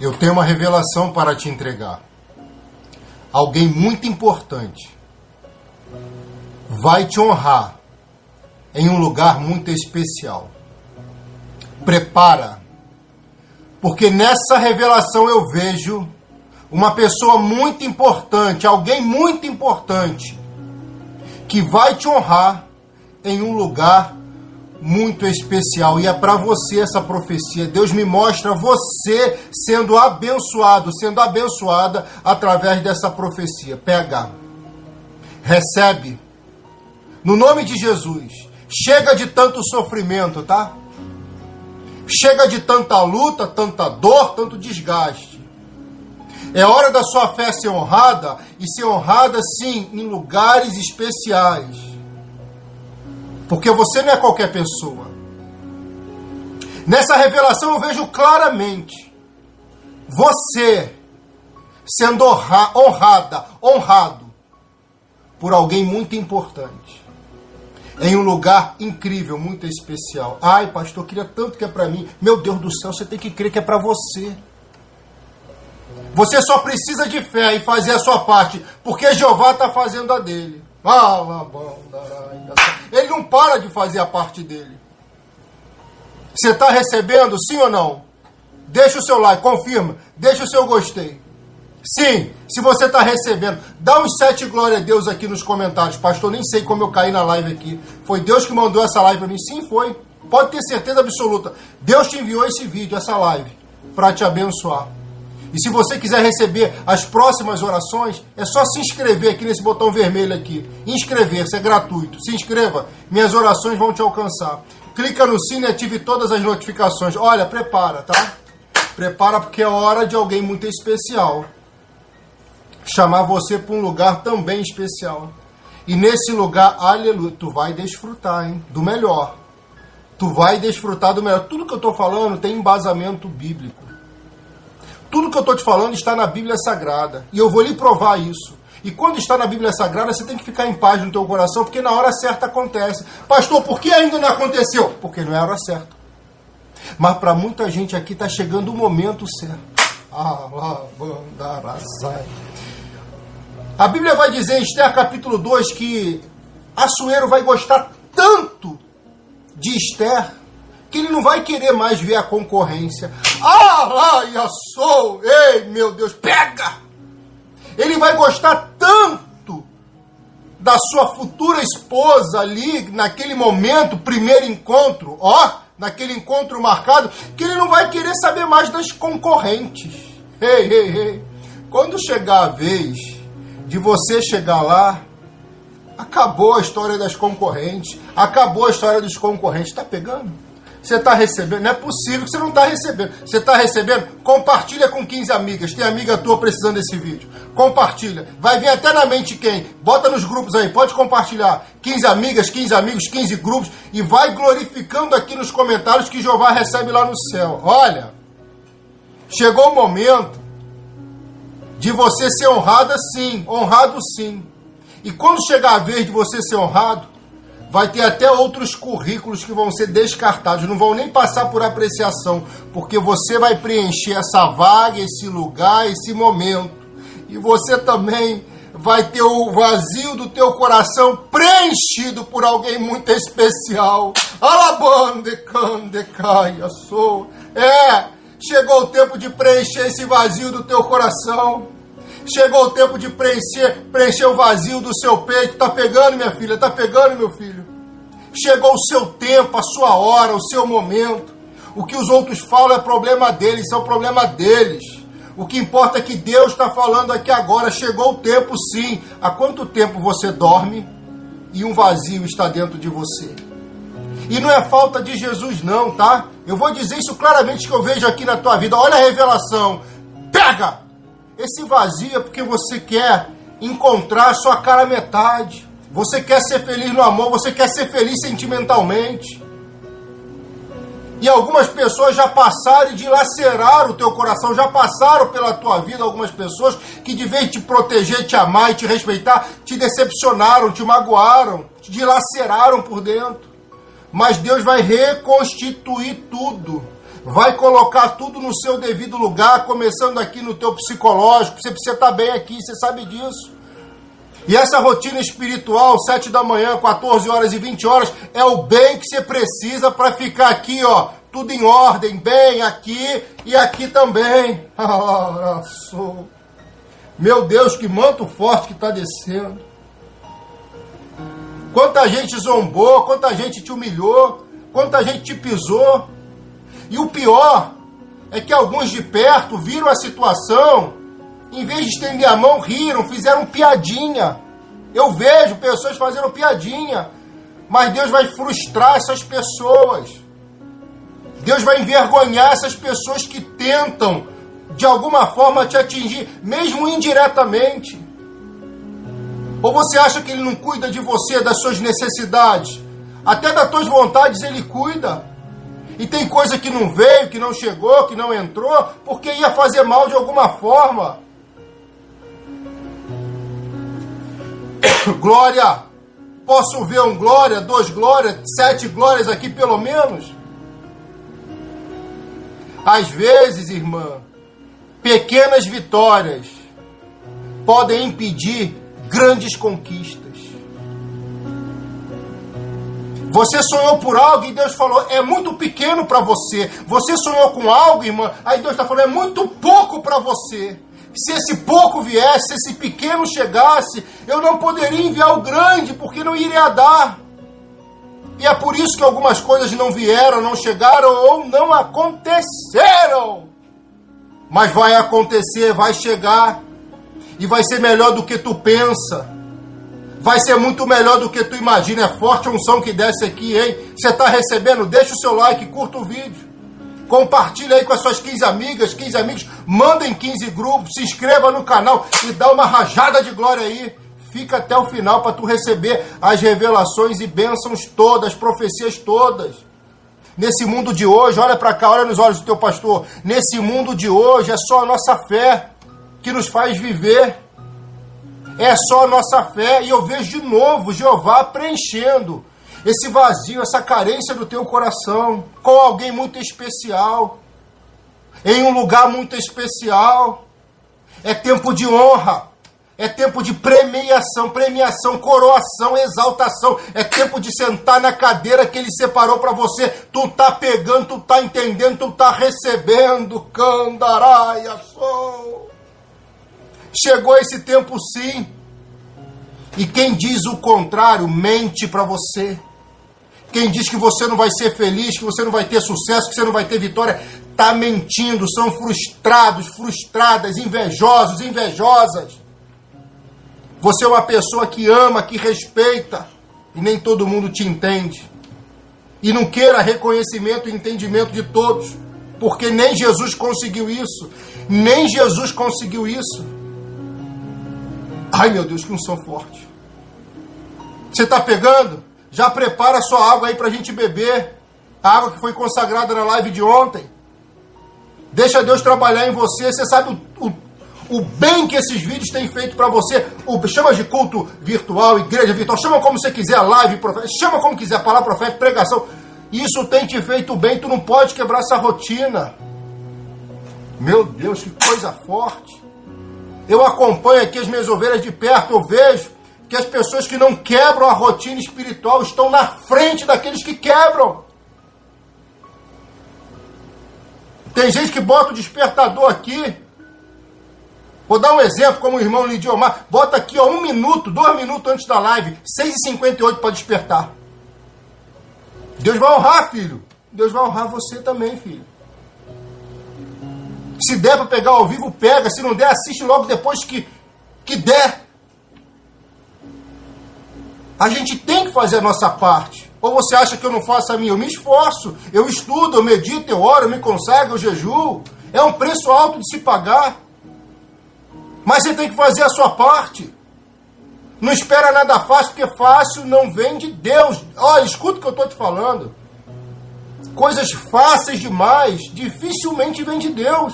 Eu tenho uma revelação para te entregar. Alguém muito importante vai te honrar em um lugar muito especial. Prepara, porque nessa revelação eu vejo uma pessoa muito importante, alguém muito importante, que vai te honrar em um lugar muito especial. E é para você essa profecia. Deus me mostra você sendo abençoado, sendo abençoada através dessa profecia. Pega, recebe, no nome de Jesus. Chega de tanto sofrimento, tá? Chega de tanta luta, tanta dor, tanto desgaste. É hora da sua fé ser honrada e ser honrada, sim, em lugares especiais. Porque você não é qualquer pessoa. Nessa revelação eu vejo claramente você sendo honrada, honrado por alguém muito importante. Em um lugar incrível, muito especial. Ai, pastor, queria tanto que é para mim. Meu Deus do céu, você tem que crer que é para você. Você só precisa de fé e fazer a sua parte, porque Jeová está fazendo a dele. Ele não para de fazer a parte dele. Você está recebendo, sim ou não? Deixa o seu like, confirma. Deixa o seu gostei. Sim, se você está recebendo, dá uns sete glória a Deus aqui nos comentários. Pastor, nem sei como eu caí na live aqui. Foi Deus que mandou essa live para mim? Sim, foi. Pode ter certeza absoluta. Deus te enviou esse vídeo, essa live, para te abençoar. E se você quiser receber as próximas orações, é só se inscrever aqui nesse botão vermelho aqui. Inscrever-se, é gratuito. Se inscreva, minhas orações vão te alcançar. Clica no sino e ative todas as notificações. Olha, prepara, tá? Prepara porque é hora de alguém muito especial chamar você para um lugar também especial. E nesse lugar, aleluia, tu vai desfrutar, hein? Do melhor. Tu vai desfrutar do melhor. Tudo que eu estou falando tem embasamento bíblico. Tudo que eu estou te falando está na Bíblia Sagrada. E eu vou lhe provar isso. E quando está na Bíblia Sagrada, você tem que ficar em paz no teu coração, porque na hora certa acontece. Pastor, por que ainda não aconteceu? Porque não é a hora certa. Mas para muita gente aqui está chegando o momento certo. A Bíblia vai dizer em Esther capítulo 2 que Assuero vai gostar tanto de Esther que ele não vai querer mais ver a concorrência. Ah, ai, sou, ei, meu Deus, pega! Ele vai gostar tanto da sua futura esposa ali, naquele momento, primeiro encontro, ó, naquele encontro marcado, que ele não vai querer saber mais das concorrentes. Ei, ei, ei. Quando chegar a vez de você chegar lá, acabou a história das concorrentes, acabou a história dos concorrentes. Está pegando? Você está recebendo? Não é possível que você não está recebendo. Você está recebendo? Compartilha com 15 amigas. Tem amiga tua precisando desse vídeo. Compartilha. Vai vir até na mente quem? Bota nos grupos aí. Pode compartilhar. 15 amigas, 15 amigos, 15 grupos. E vai glorificando aqui nos comentários que Jeová recebe lá no céu. Olha. Chegou o momento de você ser honrada sim, honrado sim. E quando chegar a vez de você ser honrado, vai ter até outros currículos que vão ser descartados, não vão nem passar por apreciação, porque você vai preencher essa vaga, esse lugar, esse momento. E você também vai ter o vazio do teu coração preenchido por alguém muito especial. Alabande, cande, caia, sou. É, Chegou o tempo de preencher esse vazio do teu coração. Chegou o tempo de preencher, preencher o vazio do seu peito. Tá pegando, minha filha? Tá pegando, meu filho? Chegou o seu tempo, a sua hora, o seu momento. O que os outros falam é problema deles, isso é o problema deles. O que importa é que Deus está falando aqui agora. Chegou o tempo, sim. Há quanto tempo você dorme e um vazio está dentro de você? E não é falta de Jesus, não, tá? Eu vou dizer isso claramente que eu vejo aqui na tua vida. Olha a revelação. Pega! Esse vazio é porque você quer encontrar a sua cara metade. Você quer ser feliz no amor, você quer ser feliz sentimentalmente. E algumas pessoas já passaram e dilaceraram o teu coração, já passaram pela tua vida algumas pessoas que de vez te proteger, te amar e te respeitar, te decepcionaram, te magoaram, te dilaceraram por dentro. Mas Deus vai reconstituir tudo. vai colocar tudo no seu devido lugar, começando aqui no teu psicológico. Você precisa estar bem aqui, você sabe disso. E essa rotina espiritual, 7 da manhã, 14 horas e 20 horas, é o bem que você precisa para ficar aqui, ó, tudo em ordem, bem aqui e aqui também. Meu Deus, que manto forte que está descendo. Quanta gente zombou, quanta gente te humilhou, quanta gente te pisou. E o pior é que alguns de perto viram a situação, em vez de estender a mão, riram, fizeram piadinha. Eu vejo pessoas fazendo piadinha, mas Deus vai frustrar essas pessoas. Deus vai envergonhar essas pessoas que tentam, de alguma forma, te atingir, mesmo indiretamente. Ou você acha que Ele não cuida de você, das suas necessidades? Até das tuas vontades Ele cuida. E tem coisa que não veio, que não chegou, que não entrou, porque ia fazer mal de alguma forma. glória! Posso ver um glória, dois glórias, sete glórias aqui pelo menos? Às vezes, irmã, pequenas vitórias podem impedir grandes conquistas. Você sonhou por algo e Deus falou, é muito pequeno para você. Você sonhou com algo, irmã, aí Deus está falando, é muito pouco para você. Se esse pouco viesse, se esse pequeno chegasse, eu não poderia enviar o grande, porque não iria dar. E é por isso que algumas coisas não vieram, não chegaram ou não aconteceram. Mas vai acontecer, vai chegar. E vai ser melhor do que tu pensa vai ser muito melhor do que tu imagina. É forte a unção que desce aqui, hein? Você está recebendo? Deixa o seu like, curta o vídeo. Compartilha aí com as suas 15 amigas, 15 amigos. Manda em 15 grupos, se inscreva no canal e dá uma rajada de glória aí. Fica até o final para tu receber as revelações e bênçãos todas, profecias todas. Nesse mundo de hoje, olha para cá, olha nos olhos do teu pastor. Nesse mundo de hoje é só a nossa fé que nos faz viver é só a nossa fé. E eu vejo de novo Jeová preenchendo esse vazio, essa carência do teu coração com alguém muito especial, em um lugar muito especial. É tempo de honra. É tempo de premiação, premiação, coroação, exaltação. É tempo de sentar na cadeira que ele separou para você. Tu tá pegando, tu tá entendendo, tu tá recebendo. Candaraia, sou. Chegou esse tempo sim. E quem diz o contrário mente para você. Quem diz que você não vai ser feliz, que você não vai ter sucesso, que você não vai ter vitória, está mentindo. São frustrados, frustradas, invejosos, invejosas. Você é uma pessoa que ama, que respeita, e nem todo mundo te entende. E não queira reconhecimento e entendimento de todos, porque nem Jesus conseguiu isso. Nem Jesus conseguiu isso. Ai meu Deus, que unção forte. Você está pegando? Já prepara sua água aí para a gente beber. A água que foi consagrada na live de ontem. Deixa Deus trabalhar em você. Você sabe o, o, o bem que esses vídeos têm feito para você. O, chama de culto virtual, igreja virtual. Chama como você quiser, live profética. Chama como quiser, palavra profética, pregação. Isso tem te feito bem. Tu não pode quebrar essa rotina. Meu Deus, que coisa forte. Eu acompanho aqui as minhas ovelhas de perto, eu vejo que as pessoas que não quebram a rotina espiritual estão na frente daqueles que quebram. Tem gente que bota o despertador aqui. Vou dar um exemplo, como o irmão Lidiomar. Bota aqui ó, um minuto, dois minutos antes da live, 6h58 para despertar. Deus vai honrar, filho. Deus vai honrar você também, filho. Se der para pegar ao vivo, pega. Se não der, assiste logo depois que, que der. A gente tem que fazer a nossa parte. Ou você acha que eu não faço a minha? Eu me esforço, eu estudo, eu medito, eu oro, eu me consagro, eu jejuo. É um preço alto de se pagar. Mas você tem que fazer a sua parte. Não espera nada fácil, porque fácil não vem de Deus. Olha, escuta o que eu estou te falando. Coisas fáceis demais dificilmente vêm de Deus.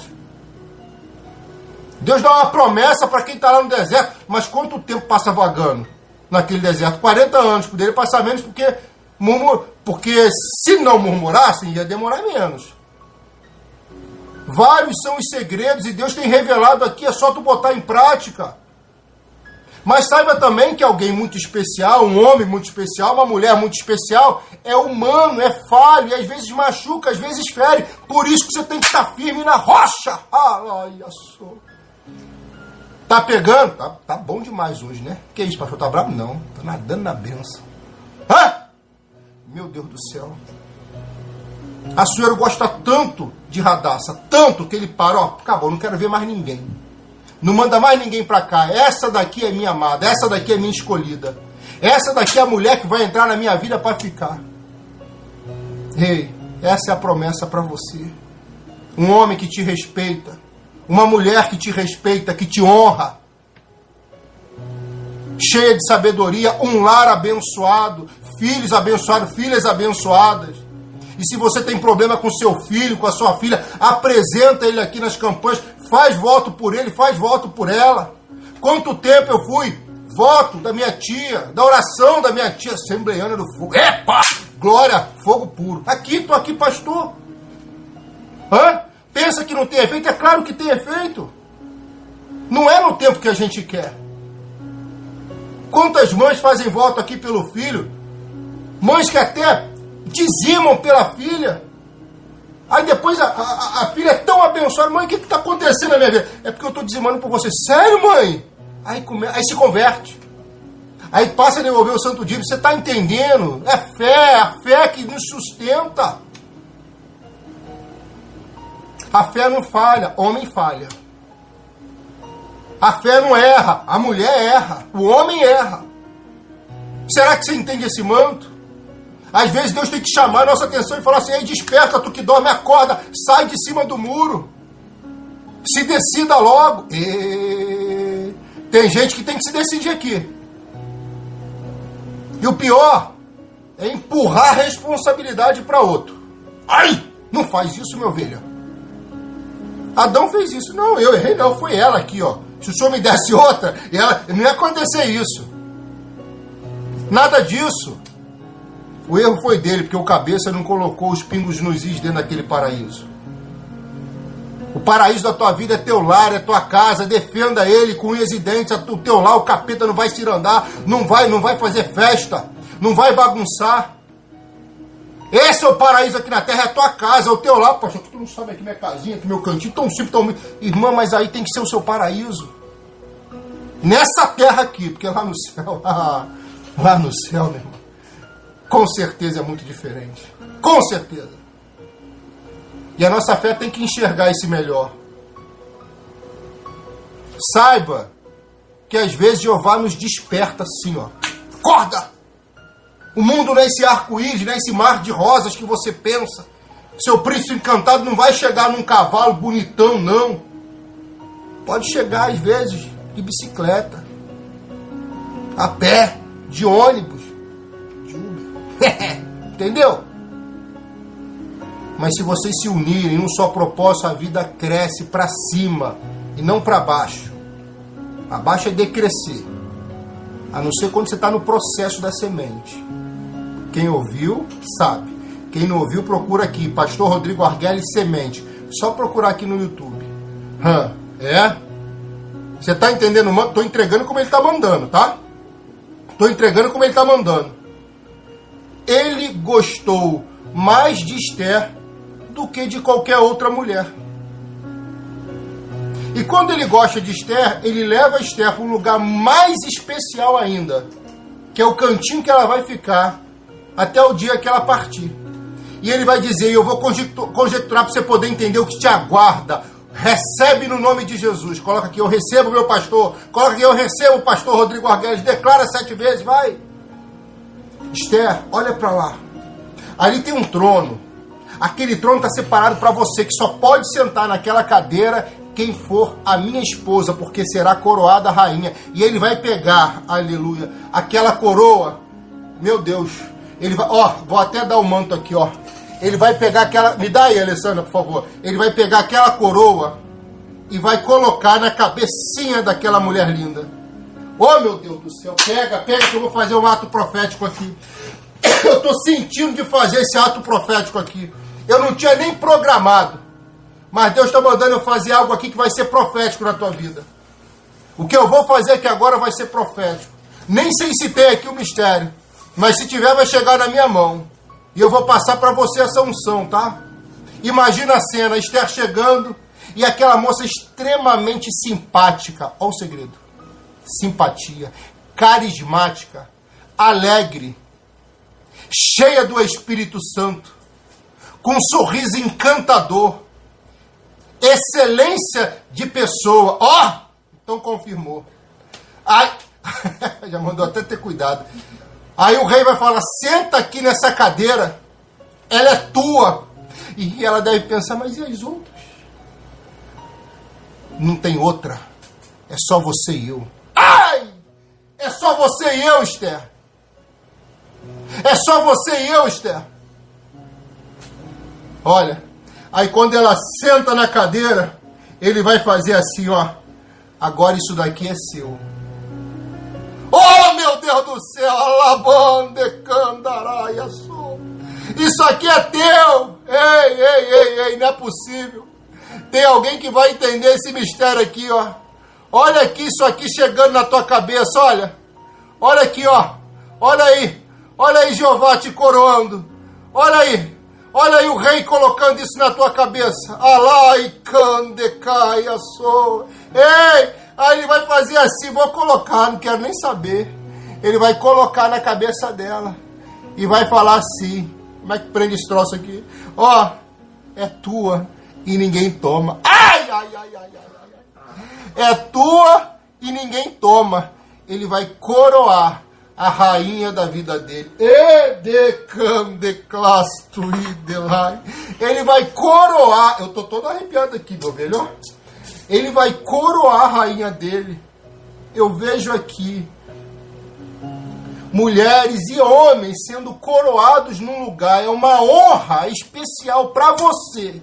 Deus dá uma promessa para quem está lá no deserto, mas quanto tempo passa vagando naquele deserto? 40 anos, poderia passar menos, porque, murmur, porque se não murmurassem, ia demorar menos. Vários são os segredos e Deus tem revelado aqui, é só tu botar em prática. Mas saiba também que alguém muito especial, um homem muito especial, uma mulher muito especial, é humano, é falho, e às vezes machuca, às vezes fere. Por isso que você tem que estar firme na rocha. Ah, olha só. Tá pegando? Tá, tá bom demais hoje, né? Que isso, pastor? Tá bravo? Não. Tá nadando na benção. Hã? Meu Deus do céu. A senhora gosta tanto de Radassa, tanto que ele para, ó, acabou, não quero ver mais ninguém. Não manda mais ninguém para cá. Essa daqui é minha amada, essa daqui é minha escolhida. Essa daqui é a mulher que vai entrar na minha vida para ficar. Ei, essa é a promessa para você. Um homem que te respeita, uma mulher que te respeita, que te honra, cheia de sabedoria, um lar abençoado, filhos abençoados, filhas abençoadas. E se você tem problema com seu filho, com a sua filha, apresenta ele aqui nas campanhas, faz voto por ele, faz voto por ela. Quanto tempo eu fui voto da minha tia, da oração da minha tia, Assembleiana do Fogo. Epa! Glória, fogo puro. Aqui, tô aqui, pastor. Hã? Pensa que não tem efeito? É claro que tem efeito. Não é no tempo que a gente quer. Quantas mães fazem voto aqui pelo filho? Mães que até dizimam pela filha. Aí depois a, a, a filha é tão abençoada, mãe, o que está acontecendo na minha vida? É porque eu estou dizimando por você. Sério, mãe? Aí, come, aí se converte. Aí passa a devolver o santo dízimo. Você está entendendo? É fé, a fé que nos sustenta. A fé não falha, homem falha. A fé não erra, a mulher erra, o homem erra. Será que você entende esse manto? Às vezes Deus tem que chamar a nossa atenção e falar assim: Ei, desperta, tu que dorme, acorda, sai de cima do muro. Se decida logo. E... Tem gente que tem que se decidir aqui. E o pior é empurrar a responsabilidade para outro. Ai, não faz isso, meu velho. Adão fez isso. Não, eu errei, não. Foi ela aqui, ó. Se o senhor me desse outra, ela, não ia acontecer isso. Nada disso. O erro foi dele, porque o cabeça não colocou os pingos nos is dentro daquele paraíso. O paraíso da tua vida é teu lar, é tua casa, defenda ele com unhas e dentes, o teu lar, o capeta não vai se andar, não vai, não vai fazer festa, não vai bagunçar. Esse é o paraíso aqui na terra, é a tua casa, é o teu lar. Poxa, tu não sabe aqui minha casinha, aqui meu cantinho, tão simples, tão... Irmã, mas aí tem que ser o seu paraíso. Nessa terra aqui, porque lá no céu, lá no céu, meu irmão com certeza é muito diferente. Com certeza. E a nossa fé tem que enxergar esse melhor. Saiba que às vezes Jeová nos desperta assim, ó. Acorda! O mundo não é esse arco-íris, não é esse mar de rosas que você pensa. Seu príncipe encantado não vai chegar num cavalo bonitão, não. Pode chegar às vezes de bicicleta, a pé, de ônibus Entendeu? Mas se vocês se unirem em um só propósito, a vida cresce para cima e não para baixo. Abaixo é decrescer. A não ser quando você está no processo da semente. Quem ouviu, sabe. Quem não ouviu, procura aqui. Pastor Rodrigo Arguelli Semente. Só procurar aqui no YouTube. Hã? É? Você está entendendo? Estou entregando como ele está mandando, tá? Estou entregando como ele está mandando ele gostou mais de Esther do que de qualquer outra mulher. E quando ele gosta de Esther, ele leva Esther para um lugar mais especial ainda, que é o cantinho que ela vai ficar até o dia que ela partir. E ele vai dizer: Eu vou conjecturar para você poder entender o que te aguarda. Recebe no nome de Jesus. Coloca aqui: Eu recebo meu pastor. Coloca aqui: Eu recebo o pastor Rodrigo Arguelles. Declara sete vezes, vai. Esther, olha para lá. Ali tem um trono. Aquele trono está separado para você, que só pode sentar naquela cadeira quem for a minha esposa, porque será coroada rainha. E ele vai pegar, aleluia, aquela coroa. Meu Deus. Ele vai, ó, vou até dar o manto aqui, ó. Ele vai pegar aquela, me dá aí, Alessandra, por favor. Ele vai pegar aquela coroa e vai colocar na cabecinha daquela mulher linda. Oh, meu Deus do céu, pega, pega que eu vou fazer um ato profético aqui. Eu estou sentindo de fazer esse ato profético aqui. Eu não tinha nem programado. Mas Deus está mandando eu fazer algo aqui que vai ser profético na tua vida. O que eu vou fazer aqui agora vai ser profético. Nem sei se tem aqui o mistério. Mas se tiver, vai chegar na minha mão. E eu vou passar para você essa unção, tá? Imagina a cena, Esther chegando e aquela moça extremamente simpática. Olha o segredo. Simpatia. Carismática. Alegre. Cheia do Espírito Santo. Com um sorriso encantador. Excelência de pessoa. Ó! Oh, então confirmou. Ai, já mandou até ter cuidado. Aí o rei vai falar: senta aqui nessa cadeira, ela é tua. E ela deve pensar: mas e as outras? Não tem outra. É só você e eu. Ai! É só você e eu, Esther. É só você e eu, Esther. Olha, aí quando ela senta na cadeira, ele vai fazer assim, ó. Agora isso daqui é seu. Deus do céu! Alabande candaraia Isso aqui é teu! Ei, ei, ei, ei, não é possível. Tem alguém que vai entender esse mistério aqui, ó. Olha aqui isso aqui chegando na tua cabeça, olha. Olha aqui, ó. Olha aí. Olha aí, Jeová te coroando. Olha aí. Olha aí o rei colocando isso na tua cabeça. Alai candecaia sou. Ei! Aí ele vai fazer assim, vou colocar, não quero nem saber. Ele vai colocar na cabeça dela. E vai falar assim. Como é que prende esse troço aqui? Ó, é tua e ninguém toma. Ai, ai, ai, ai, ai, ai. É tua e ninguém toma. Ele vai coroar a rainha da vida dele. Ele vai coroar. Eu tô todo arrepiado aqui, meu velho. Ele vai coroar a rainha dele. Eu vejo aqui mulheres e homens sendo coroados num lugar. É uma honra especial para você.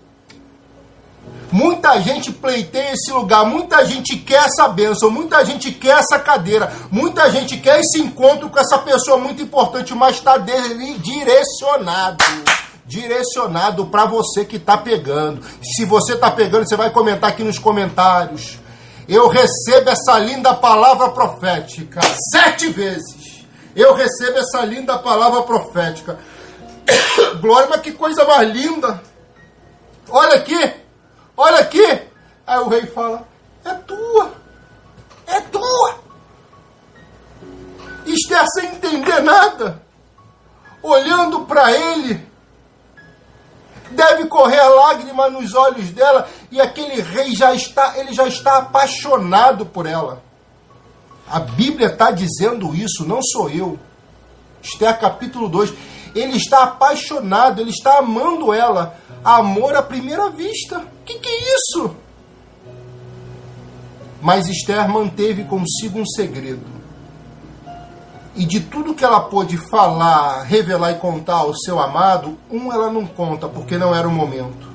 Muita gente pleiteia esse lugar, muita gente quer essa bênção, muita gente quer essa cadeira, muita gente quer esse encontro com essa pessoa muito importante, mas está direcionado. Direcionado para você que está pegando. Se você está pegando, você vai comentar aqui nos comentários. Eu recebo essa linda palavra profética sete vezes. Eu recebo essa linda palavra profética. Glória, mas que coisa mais linda! Olha aqui, Olha aqui! Aí o rei fala: É tua! É tua! Esther sem entender nada, olhando para ele, deve correr a lágrima nos olhos dela e aquele rei já está, ele já está apaixonado por ela. A Bíblia está dizendo isso, não sou eu. Esther capítulo 2. Ele está apaixonado, ele está amando ela. Amor à primeira vista. O que, que é isso? Mas Esther manteve consigo um segredo. E de tudo que ela pôde falar, revelar e contar ao seu amado, um ela não conta, porque não era o momento.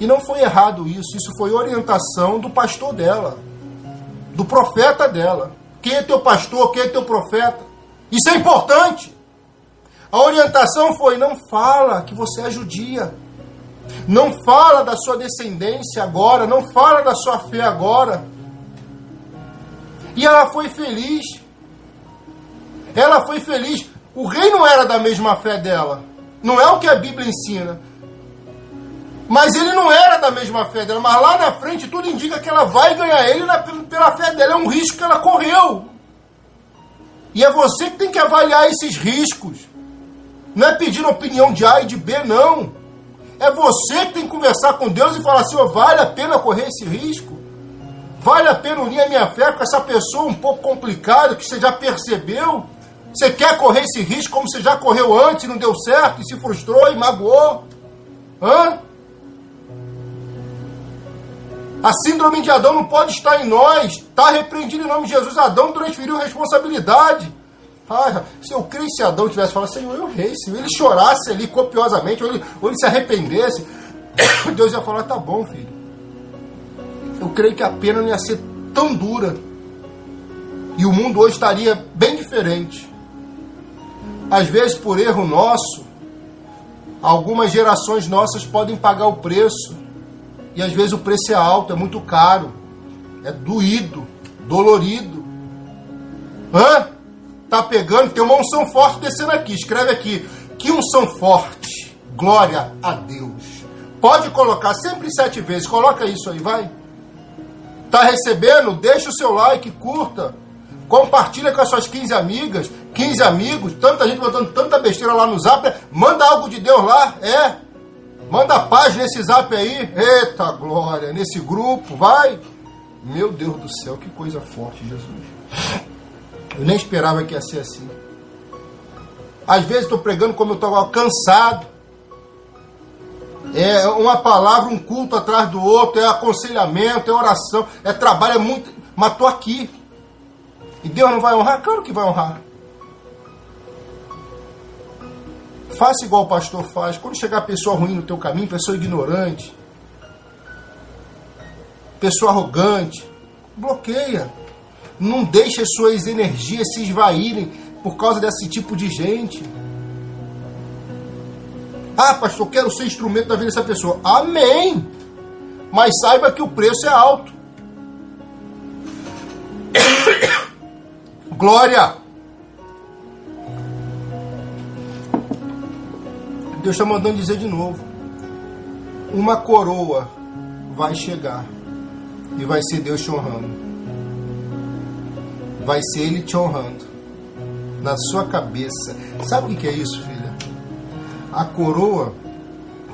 E não foi errado isso, isso foi orientação do pastor dela, do profeta dela. Quem é teu pastor, quem é teu profeta? Isso é importante. A orientação foi: não fala que você é judia. Não fala da sua descendência agora, não fala da sua fé agora. E ela foi feliz. Ela foi feliz. O rei não era da mesma fé dela. Não é o que a Bíblia ensina. Mas ele não era da mesma fé dela. Mas lá na frente tudo indica que ela vai ganhar ele na, pela fé dela. É um risco que ela correu. E é você que tem que avaliar esses riscos. Não é pedindo opinião de A e de B, não. É você que tem que conversar com Deus e falar assim: oh, vale a pena correr esse risco? Vale a pena unir a minha fé com essa pessoa um pouco complicada que você já percebeu? Você quer correr esse risco como você já correu antes, não deu certo, e se frustrou e magoou? Hã? A síndrome de Adão não pode estar em nós. Está repreendido em nome de Jesus. Adão transferiu responsabilidade. Se eu creio se Adão tivesse falado, Senhor, eu errei. Se ele chorasse ali copiosamente, ou ele, ou ele se arrependesse, Deus ia falar, tá bom, filho. Eu creio que a pena não ia ser tão dura. E o mundo hoje estaria bem diferente. Às vezes, por erro nosso, algumas gerações nossas podem pagar o preço E às vezes o preço é alto, é muito caro, é doído, dolorido. Hã? Tá pegando, tem uma unção forte descendo aqui. Escreve aqui. Que unção forte. Glória a Deus. Pode colocar sempre sete vezes. Coloca isso aí, vai. Tá recebendo? Deixa o seu like, curta. Compartilha com as suas 15 amigas, 15 amigos, tanta gente botando tanta besteira lá no zap. Manda algo de Deus lá, é. Manda paz nesse zap aí. Eita glória, nesse grupo, vai. Meu Deus do céu, que coisa forte, Jesus. Eu nem esperava que ia ser assim. Às vezes estou pregando como eu estou cansado. É uma palavra, um culto atrás do outro, é aconselhamento, é oração, é trabalho, é muito. Mas estou aqui. E Deus não vai honrar? Claro que vai honrar. Faça igual o pastor faz. Quando chegar pessoa ruim no teu caminho, pessoa ignorante, pessoa arrogante, bloqueia. Não deixe as suas energias se esvaírem por causa desse tipo de gente. Ah, pastor, quero ser instrumento da vida dessa pessoa. Amém. Mas saiba que o preço é alto. Glória. Deus está mandando dizer de novo. Uma coroa vai chegar e vai ser Deus te honrando vai ser Ele te honrando na sua cabeça. Sabe o que é isso, filha? A coroa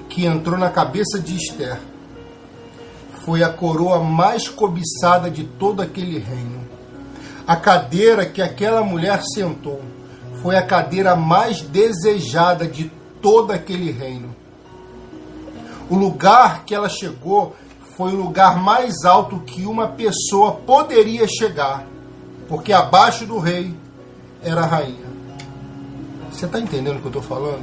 que entrou na cabeça de Esther foi a coroa mais cobiçada de todo aquele reino. A cadeira que aquela mulher sentou foi a cadeira mais desejada de todo aquele reino. O lugar que ela chegou foi o lugar mais alto que uma pessoa poderia chegar porque abaixo do rei era a rainha. Você está entendendo o que eu estou falando?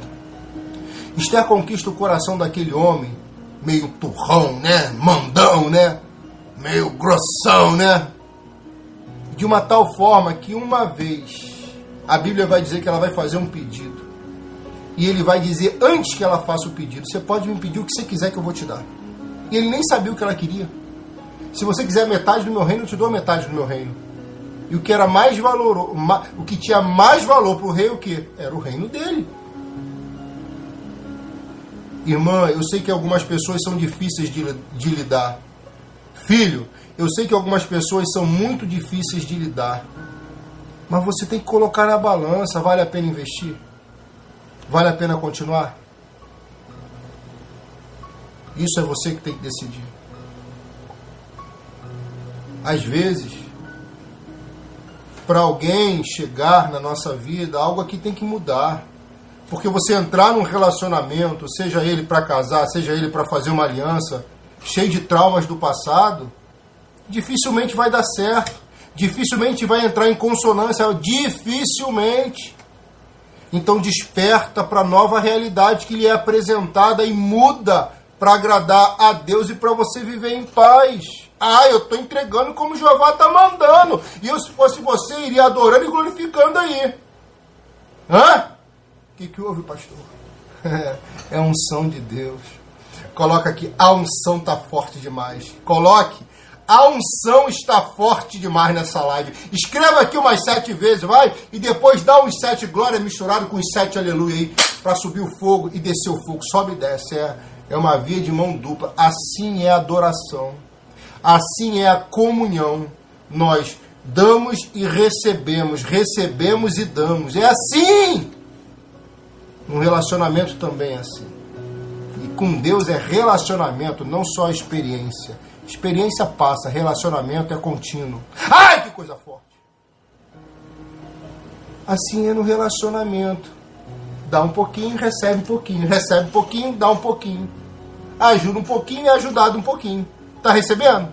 Esther conquista o coração daquele homem, meio turrão, né? Mandão, né? Meio grossão, né? De uma tal forma que uma vez a Bíblia vai dizer que ela vai fazer um pedido. E ele vai dizer, antes que ela faça o pedido, você pode me pedir o que você quiser que eu vou te dar. E ele nem sabia o que ela queria. Se você quiser metade do meu reino, eu te dou metade do meu reino. E o que era mais valor, o que tinha mais valor para o rei, o que? Era o reino dele. Irmã, eu sei que algumas pessoas são difíceis de, de lidar. Filho, eu sei que algumas pessoas são muito difíceis de lidar. Mas você tem que colocar na balança: vale a pena investir? Vale a pena continuar? Isso é você que tem que decidir. Às vezes, para alguém chegar na nossa vida, algo aqui tem que mudar. Porque você entrar num relacionamento, seja ele para casar, seja ele para fazer uma aliança, cheio de traumas do passado, dificilmente vai dar certo. Dificilmente vai entrar em consonância, dificilmente. Então desperta para a nova realidade que lhe é apresentada e muda para agradar a Deus e para você viver em paz. Ah, eu estou entregando como Jeová está mandando. E eu, se fosse você, iria adorando e glorificando aí. Hã? O que, que houve, pastor? é unção de Deus. Coloca aqui, a unção está forte demais. Coloque, a unção está forte demais nessa live. Escreva aqui umas sete vezes, vai, e depois dá uns sete glória misturado com os sete aleluia aí, para subir o fogo e descer o fogo. Sobe e desce. É, é uma via de mão dupla. Assim é a adoração. Assim é a comunhão. Nós damos e recebemos, recebemos e damos. É assim! Um relacionamento também é assim. E com Deus é relacionamento, não só experiência. Experiência passa, relacionamento é contínuo. Ai, que coisa forte! Assim é no relacionamento. Dá um pouquinho, recebe um pouquinho, recebe um pouquinho, dá um pouquinho. Ajuda um pouquinho e é ajudado um pouquinho. Tá recebendo?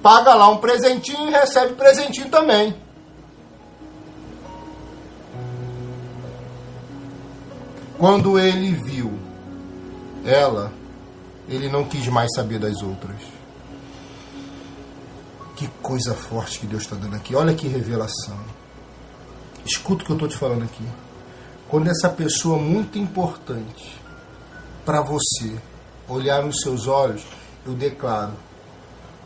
Paga lá um presentinho e recebe presentinho também. Quando ele viu ela, ele não quis mais saber das outras. Que coisa forte que Deus está dando aqui. Olha que revelação. Escuta o que eu estou te falando aqui. Quando essa pessoa muito importante para você olhar nos seus olhos, eu declaro: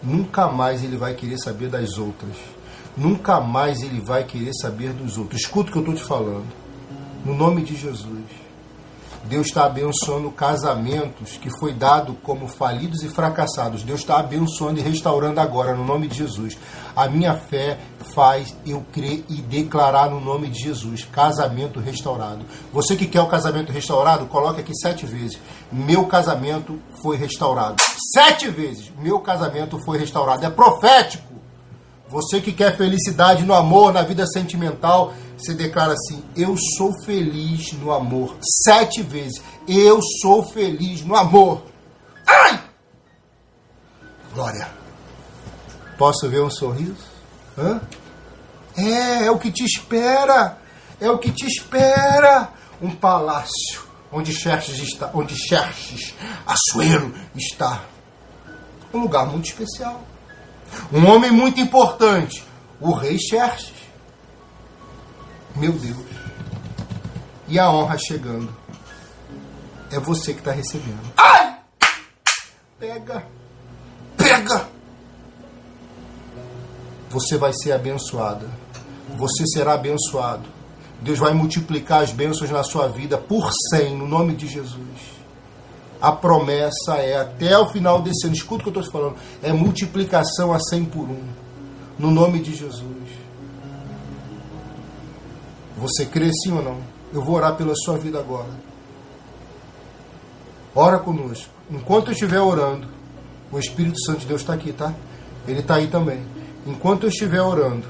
nunca mais ele vai querer saber das outras. Nunca mais ele vai querer saber dos outros. Escuta o que eu estou te falando. No nome de Jesus. Deus está abençoando casamentos que foi dado como falidos e fracassados. Deus está abençoando e restaurando agora, no nome de Jesus. A minha fé faz eu crer e declarar no nome de Jesus. Casamento restaurado. Você que quer o casamento restaurado, coloque aqui sete vezes. Meu casamento foi restaurado. Sete vezes. Meu casamento foi restaurado. É profético. Você que quer felicidade no amor, na vida sentimental, você declara assim: Eu sou feliz no amor. Sete vezes. Eu sou feliz no amor. Ai! Glória. Posso ver um sorriso? Hã? É, é o que te espera. É o que te espera. Um palácio onde Xerxes está, onde Xerxes, Assuero está. Um lugar muito especial. Um homem muito importante, o rei Xerxes. Meu Deus. E a honra chegando. É você que está recebendo. Ai! Pega! Pega! Você vai ser abençoada. Você será abençoado. Deus vai multiplicar as bênçãos na sua vida por cem, no nome de Jesus a promessa é até o final desse ano, escuta o que eu estou te falando, é multiplicação a 100 por um, no nome de Jesus. Você crê sim ou não? Eu vou orar pela sua vida agora. Ora conosco. Enquanto eu estiver orando, o Espírito Santo de Deus está aqui, tá? Ele está aí também. Enquanto eu estiver orando,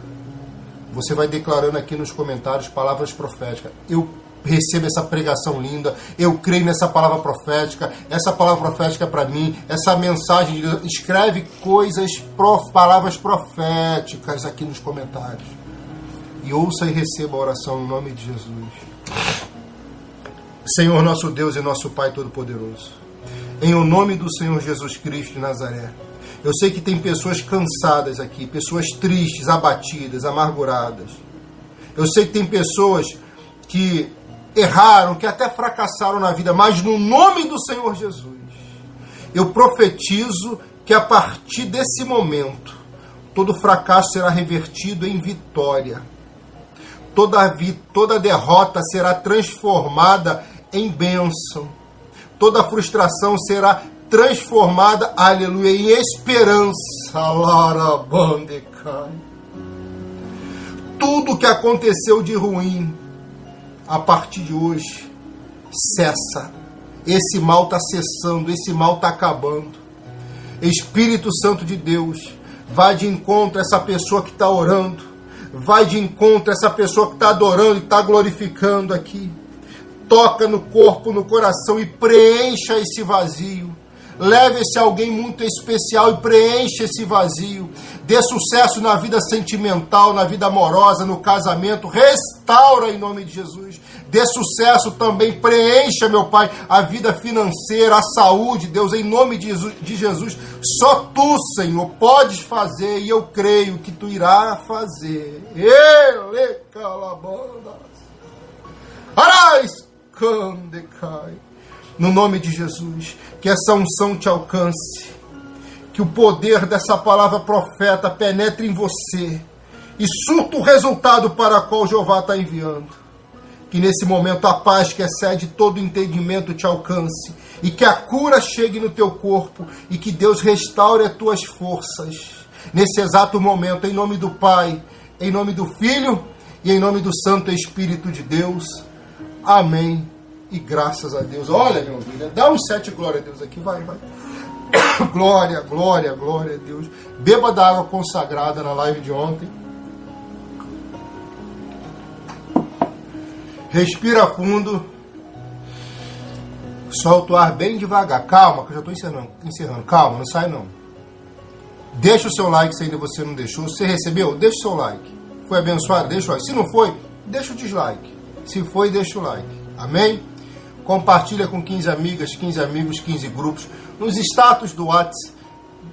você vai declarando aqui nos comentários palavras proféticas. Eu recebo essa pregação linda, eu creio nessa palavra profética, essa palavra profética é para mim, essa mensagem de Deus. Escreve coisas, prof, palavras proféticas aqui nos comentários. E ouça e receba a oração em nome de Jesus. Senhor nosso Deus e nosso Pai Todo-Poderoso, em o nome do Senhor Jesus Cristo de Nazaré, eu sei que tem pessoas cansadas aqui, pessoas tristes, abatidas, amarguradas. Eu sei que tem pessoas que erraram, que até fracassaram na vida, mas no nome do Senhor Jesus, eu profetizo que a partir desse momento, todo fracasso será revertido em vitória. Toda, toda derrota será transformada em bênção. Toda frustração será transformada, aleluia, em esperança. Tudo que aconteceu de ruim, a partir de hoje, cessa. Esse mal está cessando, esse mal está acabando. Espírito Santo de Deus, vai de encontro a essa pessoa que está orando, vai de encontro a essa pessoa que está adorando e está glorificando aqui. Toca no corpo, no coração e preencha esse vazio. Leve esse alguém muito especial e preencha esse vazio. Dê sucesso na vida sentimental, na vida amorosa, no casamento. Restaura em nome de Jesus. Dê sucesso também, preencha, meu Pai, a vida financeira, a saúde, Deus, em nome de Jesus. Só tu, Senhor, podes fazer e eu creio que tu irá fazer. Ele calabandas. Arais, candecai. No nome de Jesus, que essa unção te alcance, que o poder dessa palavra profeta penetre em você e surta o resultado para o qual Jeová está enviando que nesse momento a paz que excede todo entendimento te alcance e que a cura chegue no teu corpo e que Deus restaure as tuas forças nesse exato momento, em nome do Pai, em nome do Filho e em nome do Santo Espírito de Deus. Amém. E graças a Deus. Olha, meu filho, dá um sete glória a Deus aqui, vai, vai. glória, glória, glória a Deus. Beba da água consagrada na live de ontem. Respira fundo. Solta o ar bem devagar. Calma, que eu já estou encerrando, encerrando. Calma, não sai não. Deixa o seu like se ainda você não deixou. Você recebeu? Deixa o seu like. Foi abençoado? Deixa o like. Se não foi, deixa o dislike. Se foi, deixa o like. Amém? Compartilha com 15 amigas, 15 amigos, 15 grupos. Nos status do WhatsApp,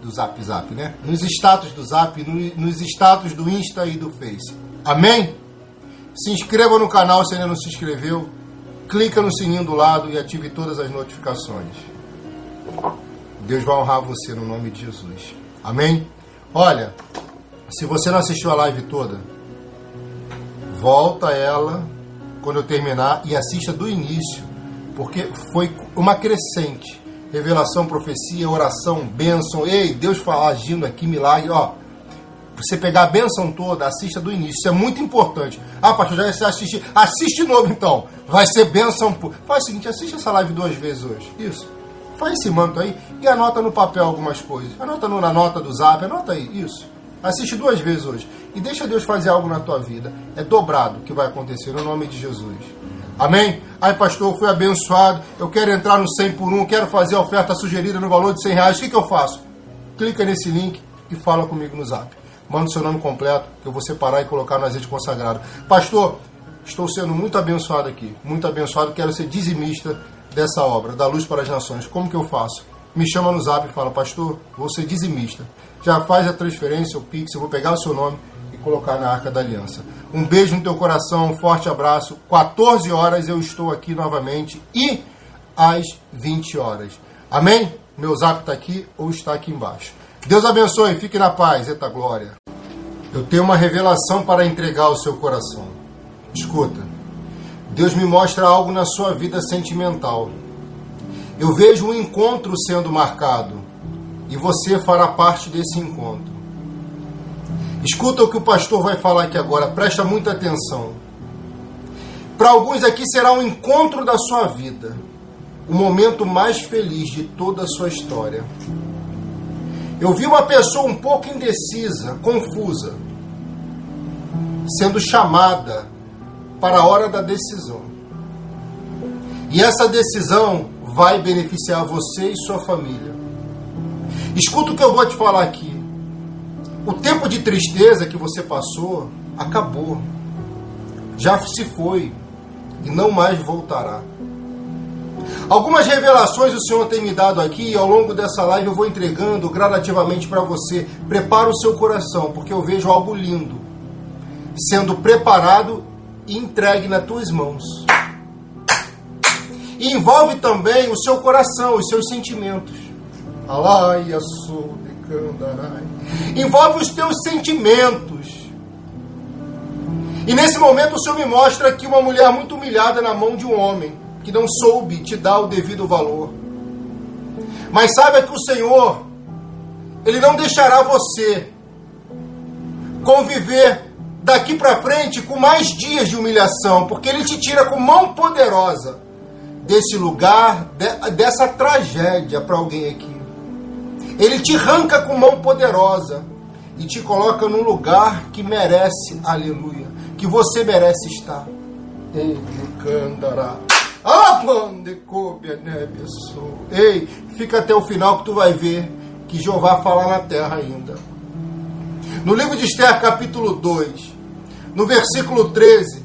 do Zap Zap, né? Nos status do Zap, nos status do Insta e do Face. Amém? Se inscreva no canal se ainda não se inscreveu. Clica no sininho do lado e ative todas as notificações. Deus vai honrar você no nome de Jesus. Amém? Olha, se você não assistiu a live toda, volta ela quando eu terminar e assista do início, porque foi uma crescente. Revelação, profecia, oração, bênção. Ei, Deus agindo aqui, milagre. Ó, você pegar a bênção toda, assista do início. Isso é muito importante. Ah, pastor, já você assiste. Novo então. Vai ser bênção. Faz o seguinte, assiste essa live duas vezes hoje. Isso. Faz esse manto aí e anota no papel algumas coisas. Anota no, na nota do zap, anota aí. Isso. Assiste duas vezes hoje. E deixa Deus fazer algo na tua vida. É dobrado que vai acontecer no nome de Jesus. Amém? Aí, pastor, eu fui abençoado. Eu quero entrar no 100 por 1. Quero fazer a oferta sugerida no valor de 100 reais. O que, que eu faço? Clica nesse link e fala comigo no zap. Manda o seu nome completo, que eu vou separar e colocar no azeite consagrado. Pastor, estou sendo muito abençoado aqui. Muito abençoado. Quero ser dizimista dessa obra, da luz para as nações. Como que eu faço? Me chama no zap e fala, pastor, vou ser dizimista. Já faz a transferência, o Pix, eu vou pegar o seu nome e colocar na Arca da Aliança. Um beijo no teu coração, um forte abraço. 14 horas eu estou aqui novamente e às 20 horas. Amém? Meu zap está aqui ou está aqui embaixo. Deus abençoe, fique na paz, eita glória. Eu tenho uma revelação para entregar ao seu coração. Escuta, Deus me mostra algo na sua vida sentimental. Eu vejo um encontro sendo marcado e você fará parte desse encontro. Escuta o que o pastor vai falar aqui agora, presta muita atenção. Para alguns aqui será um encontro da sua vida, o momento mais feliz de toda a sua história. Eu vi uma pessoa um pouco indecisa, confusa, sendo chamada para a hora da decisão. E essa decisão vai beneficiar você e sua família. Escuta o que eu vou te falar aqui. O tempo de tristeza que você passou acabou. Já se foi e não mais voltará. Algumas revelações o Senhor tem me dado aqui e ao longo dessa live eu vou entregando gradativamente para você. Prepara o seu coração, porque eu vejo algo lindo sendo preparado e entregue nas tuas mãos. E envolve também o seu coração, os seus sentimentos. Alaia Envolve os teus sentimentos. E nesse momento o Senhor me mostra aqui uma mulher muito humilhada na mão de um homem que não soube te dar o devido valor. Mas saiba que o Senhor, Ele não deixará você conviver daqui para frente com mais dias de humilhação, porque Ele te tira com mão poderosa desse lugar, dessa tragédia para alguém aqui. Ele te arranca com mão poderosa e te coloca num lugar que merece, aleluia, que você merece estar. Ei, candará. Ei, fica até o final que tu vai ver que Jeová fala na terra ainda. No livro de Esther, capítulo 2, no versículo 13,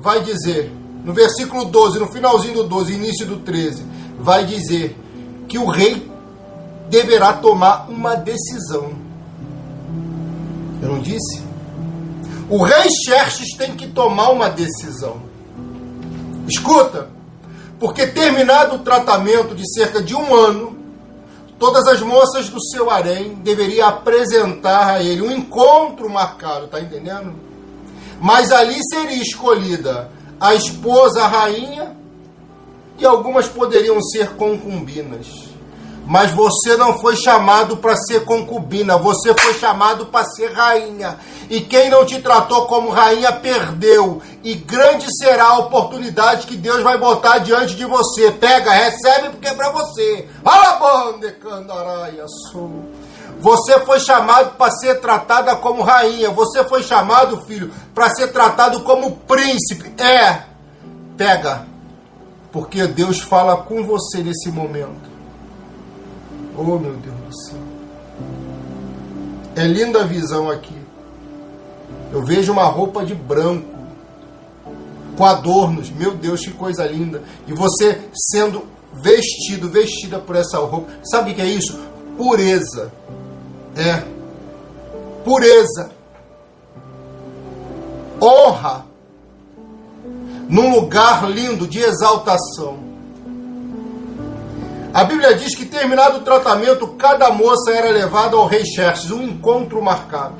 vai dizer, no versículo 12, no finalzinho do 12, início do 13, vai dizer que o rei deverá tomar uma decisão. Eu não disse? O rei Xerxes tem que tomar uma decisão. Escuta, porque terminado o tratamento de cerca de um ano, todas as moças do seu harém deveriam apresentar a ele um encontro marcado, tá entendendo? Mas ali seria escolhida a esposa, a rainha, e algumas poderiam ser concubinas. Mas você não foi chamado para ser concubina, você foi chamado para ser rainha. E quem não te tratou como rainha perdeu. E grande será a oportunidade que Deus vai botar diante de você. Pega, recebe porque é para você. Você foi chamado para ser tratada como rainha. Você foi chamado, filho, para ser tratado como príncipe. É. Pega. Porque Deus fala com você nesse momento. Oh, meu Deus do céu. É linda a visão aqui. Eu vejo uma roupa de branco, com adornos. Meu Deus, que coisa linda. E você sendo vestido, vestida por essa roupa. Sabe o que é isso? Pureza. É. Pureza. Honra. Num lugar lindo de exaltação. A Bíblia diz que, terminado o tratamento, cada moça era levada ao rei Xerxes, um encontro marcado.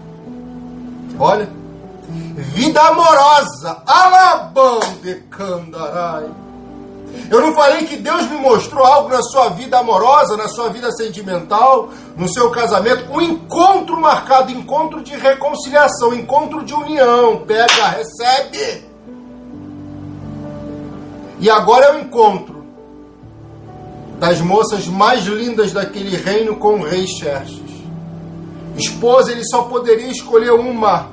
Olha, vida amorosa, alabão de Candarai. Eu não falei que Deus me mostrou algo na sua vida amorosa, na sua vida sentimental, no seu casamento, um encontro marcado, encontro de reconciliação, encontro de união. Pega, recebe. E agora é o encontro das moças mais lindas daquele reino com o rei Xerxes. Esposa, ele só poderia escolher uma.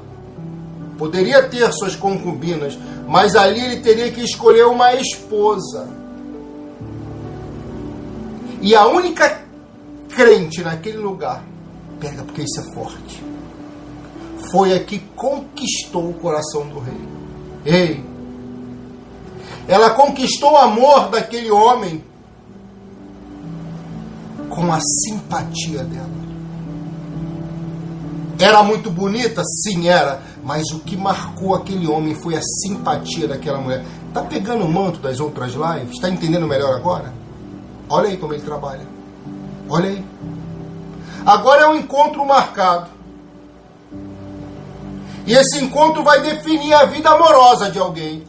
Poderia ter suas concubinas, mas ali ele teria que escolher uma esposa. E a única crente naquele lugar, pega porque isso é forte, foi a que conquistou o coração do rei. Ei, ela conquistou o amor daquele homem com a simpatia dela. Era muito bonita? Sim, era. Mas o que marcou aquele homem foi a simpatia daquela mulher. Tá pegando o manto das outras lives? Está entendendo melhor agora? Olha aí como ele trabalha. Olha aí. Agora é um encontro marcado. E esse encontro vai definir a vida amorosa de alguém.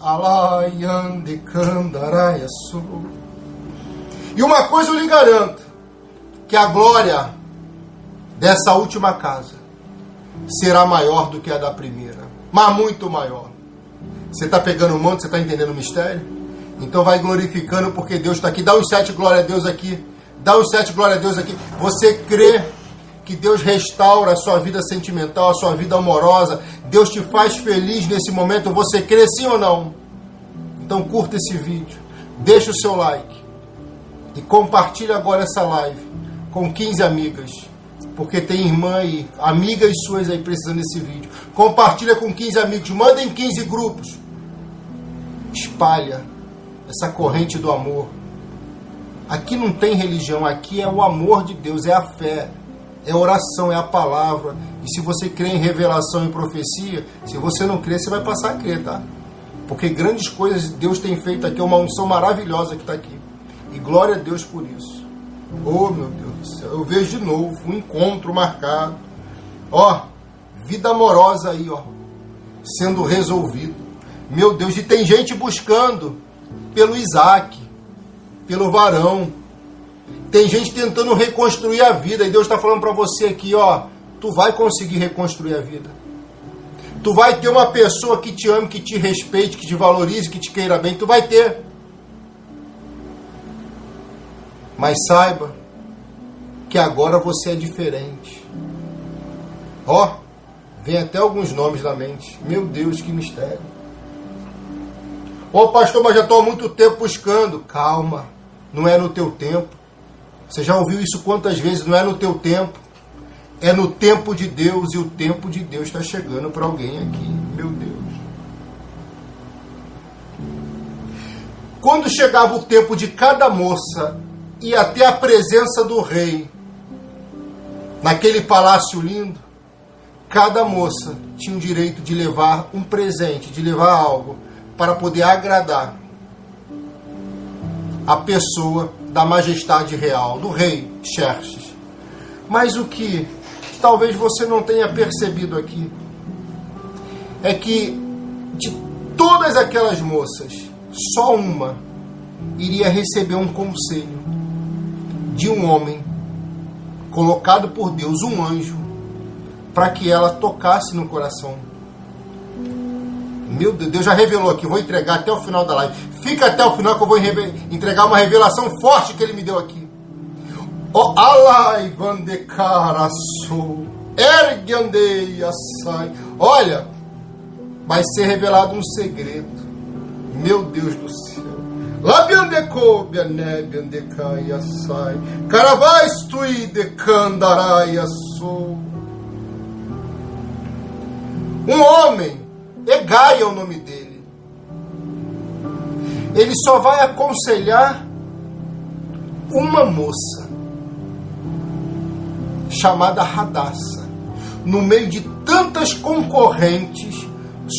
E uma coisa eu lhe garanto: que a glória dessa última casa será maior do que a da primeira. Mas muito maior. Você está pegando o monte, você está entendendo o mistério? Então vai glorificando porque Deus está aqui. Dá os sete glória a Deus aqui. Dá os sete glória a Deus aqui. Você crê que Deus restaura a sua vida sentimental, a sua vida amorosa. Deus te faz feliz nesse momento. Você crê sim ou não? Então curta esse vídeo. Deixa o seu like. E compartilhe agora essa live com 15 amigas. Porque tem irmã e amigas suas aí precisando desse vídeo. Compartilha com 15 amigos. Manda em 15 grupos. Espalha essa corrente do amor. Aqui não tem religião, aqui é o amor de Deus, é a fé é oração, é a palavra. E se você crê em revelação e profecia, se você não crê, você vai passar a crer, tá? Porque grandes coisas Deus tem feito aqui, é uma unção maravilhosa que está aqui. E glória a Deus por isso. Oh, meu Deus do céu. Eu vejo de novo um encontro marcado. Ó, vida amorosa aí, ó, sendo resolvido. Meu Deus, e tem gente buscando pelo Isaac, pelo varão, tem gente tentando reconstruir a vida e Deus está falando para você aqui, ó, tu vai conseguir reconstruir a vida. Tu vai ter uma pessoa que te ame, que te respeite, que te valorize, que te queira bem. Tu vai ter. Mas saiba que agora você é diferente. Ó, vem até alguns nomes na mente. Meu Deus, que mistério. Ô pastor, mas já estou há muito tempo buscando. Calma, não é no teu tempo. Você já ouviu isso quantas vezes? Não é no teu tempo. É no tempo de Deus e o tempo de Deus está chegando para alguém aqui. Meu Deus. Quando chegava o tempo de cada moça ir até a presença do rei, naquele palácio lindo, cada moça tinha o direito de levar um presente, de levar algo para poder agradar a pessoa da majestade real, do rei Xerxes. Mas o que talvez você não tenha percebido aqui é que de todas aquelas moças, só uma iria receber um conselho de um homem colocado por Deus, um anjo, para que ela tocasse no coração. Meu Deus, Deus já revelou aqui, vou entregar até o final da live. Fica até o final que eu vou entregar uma revelação forte que ele me deu aqui. O alai vandekarasu. Assai. Olha, vai ser revelado um segredo. Meu Deus do céu. Labiandeko bianebiandekai assai. Caravastui decandarai assou. Um homem, Egai é o nome dele ele só vai aconselhar uma moça chamada Radassa. No meio de tantas concorrentes,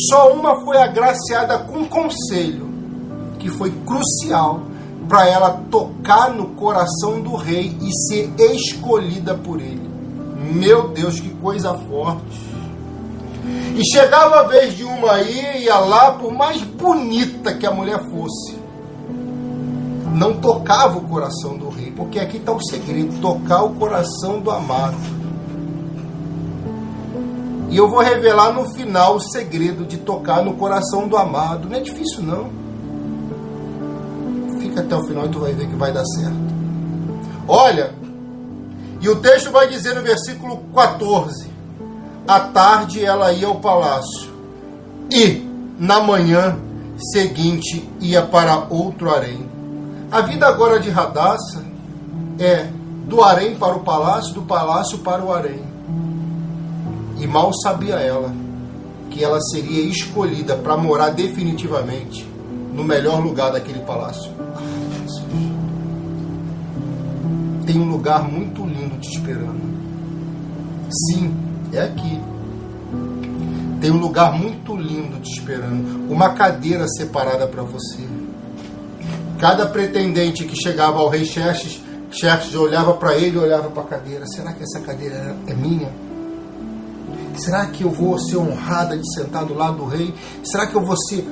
só uma foi agraciada com conselho que foi crucial, para ela tocar no coração do rei e ser escolhida por ele. Meu Deus, que coisa forte. E chegava a vez de uma aí, ia lá, por mais bonita que a mulher fosse, não tocava o coração do rei, porque aqui está o segredo: tocar o coração do amado. E eu vou revelar no final o segredo de tocar no coração do amado. Não é difícil, não. Fica até o final e tu vai ver que vai dar certo. Olha, e o texto vai dizer no versículo 14: À tarde ela ia ao palácio, e na manhã seguinte ia para outro harém. A vida agora de Radassa é do harém para o palácio, do palácio para o harém. E mal sabia ela que ela seria escolhida para morar definitivamente no melhor lugar daquele palácio. Tem um lugar muito lindo te esperando. Sim, é aqui. Tem um lugar muito lindo te esperando. Uma cadeira separada para você Cada pretendente que chegava ao rei Xerxes, Xerxes olhava para ele e olhava para a cadeira. Será que essa cadeira é minha? Será que eu vou ser honrada de sentar do lado do rei? Será que eu vou ser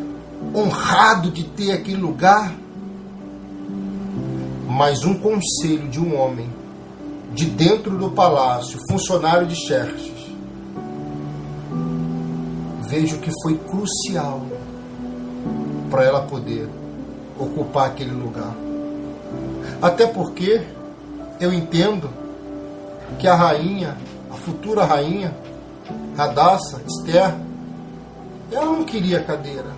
honrado de ter aquele lugar? Mas um conselho de um homem de dentro do palácio, funcionário de Xerxes, vejo que foi crucial para ela poder ocupar aquele lugar. Até porque eu entendo que a rainha, a futura rainha, Radassa, Esther, ela não queria cadeira.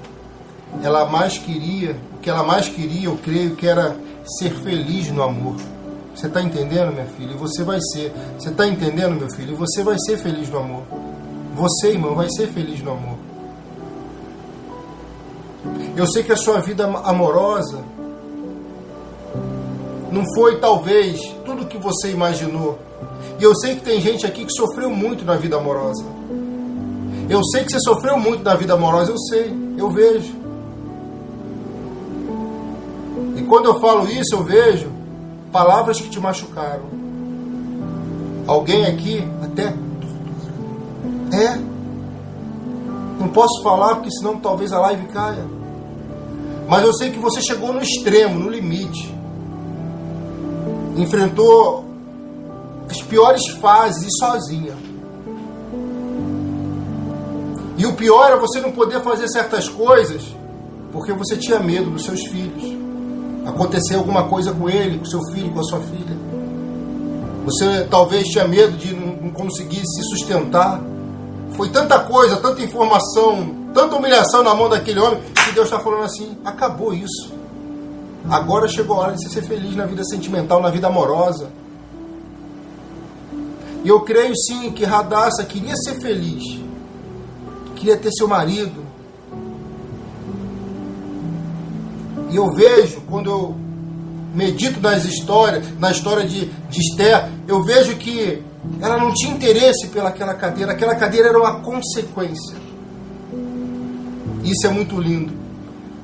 Ela mais queria, o que ela mais queria, eu creio que era ser feliz no amor. Você está entendendo, minha filha? E você vai ser. Você está entendendo, meu filho? E você vai ser feliz no amor. Você, irmão, vai ser feliz no amor. Eu sei que a sua vida amorosa não foi talvez tudo que você imaginou. E eu sei que tem gente aqui que sofreu muito na vida amorosa. Eu sei que você sofreu muito na vida amorosa, eu sei, eu vejo. Quando eu falo isso, eu vejo palavras que te machucaram. Alguém aqui até é. Não posso falar porque senão talvez a live caia. Mas eu sei que você chegou no extremo, no limite. Enfrentou as piores fases e sozinha. E o pior é você não poder fazer certas coisas porque você tinha medo dos seus filhos. Acontecer alguma coisa com ele, com seu filho, com a sua filha. Você talvez tinha medo de não conseguir se sustentar. Foi tanta coisa, tanta informação, tanta humilhação na mão daquele homem, que Deus está falando assim: acabou isso. Agora chegou a hora de você ser feliz na vida sentimental, na vida amorosa. E eu creio sim que Radassa queria ser feliz, queria ter seu marido. E eu vejo, quando eu medito nas histórias, na história de, de Esther, eu vejo que ela não tinha interesse pelaquela cadeira, aquela cadeira era uma consequência. Isso é muito lindo,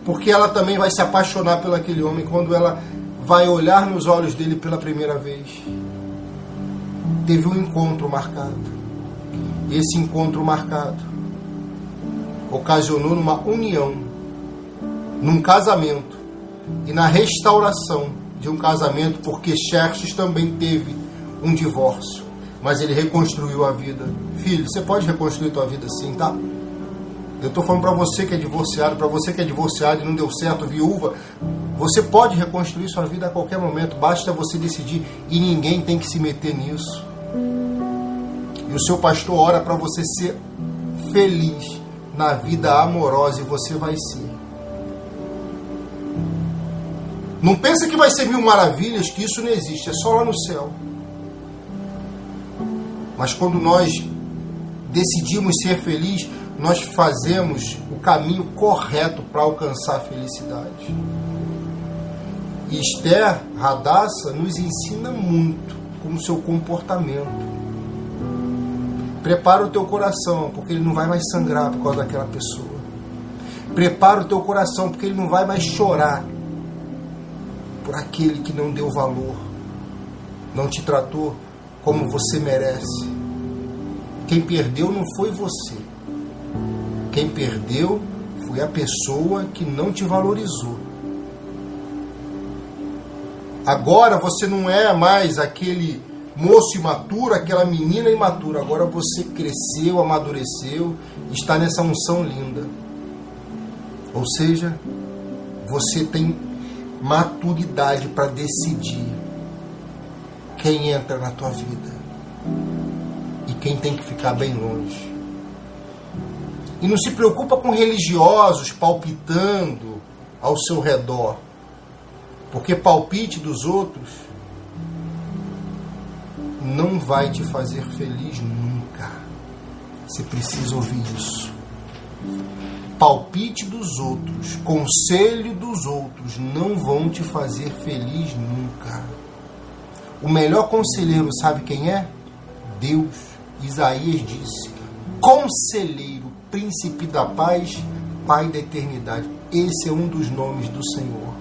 porque ela também vai se apaixonar pelo aquele homem quando ela vai olhar nos olhos dele pela primeira vez. Teve um encontro marcado. Esse encontro marcado ocasionou numa união, num casamento e na restauração de um casamento, porque Xerxes também teve um divórcio, mas ele reconstruiu a vida. Filho, você pode reconstruir tua vida sim, tá? Eu estou falando para você que é divorciado, para você que é divorciado e não deu certo, viúva. Você pode reconstruir sua vida a qualquer momento, basta você decidir e ninguém tem que se meter nisso. E o seu pastor ora para você ser feliz na vida amorosa e você vai ser. Não pensa que vai ser mil maravilhas, que isso não existe, é só lá no céu. Mas quando nós decidimos ser felizes, nós fazemos o caminho correto para alcançar a felicidade. E Esther Radassa nos ensina muito com o seu comportamento. Prepara o teu coração, porque ele não vai mais sangrar por causa daquela pessoa. Prepara o teu coração, porque ele não vai mais chorar por aquele que não deu valor, não te tratou como você merece. Quem perdeu não foi você. Quem perdeu foi a pessoa que não te valorizou. Agora você não é mais aquele moço imaturo, aquela menina imatura. Agora você cresceu, amadureceu, está nessa unção linda. Ou seja, você tem maturidade para decidir quem entra na tua vida e quem tem que ficar bem longe. E não se preocupa com religiosos palpitando ao seu redor, porque palpite dos outros não vai te fazer feliz nunca. Você precisa ouvir isso. Palpite dos outros, conselho dos outros não vão te fazer feliz nunca. O melhor conselheiro, sabe quem é? Deus. Isaías disse: Conselheiro, príncipe da paz, Pai da eternidade. Esse é um dos nomes do Senhor.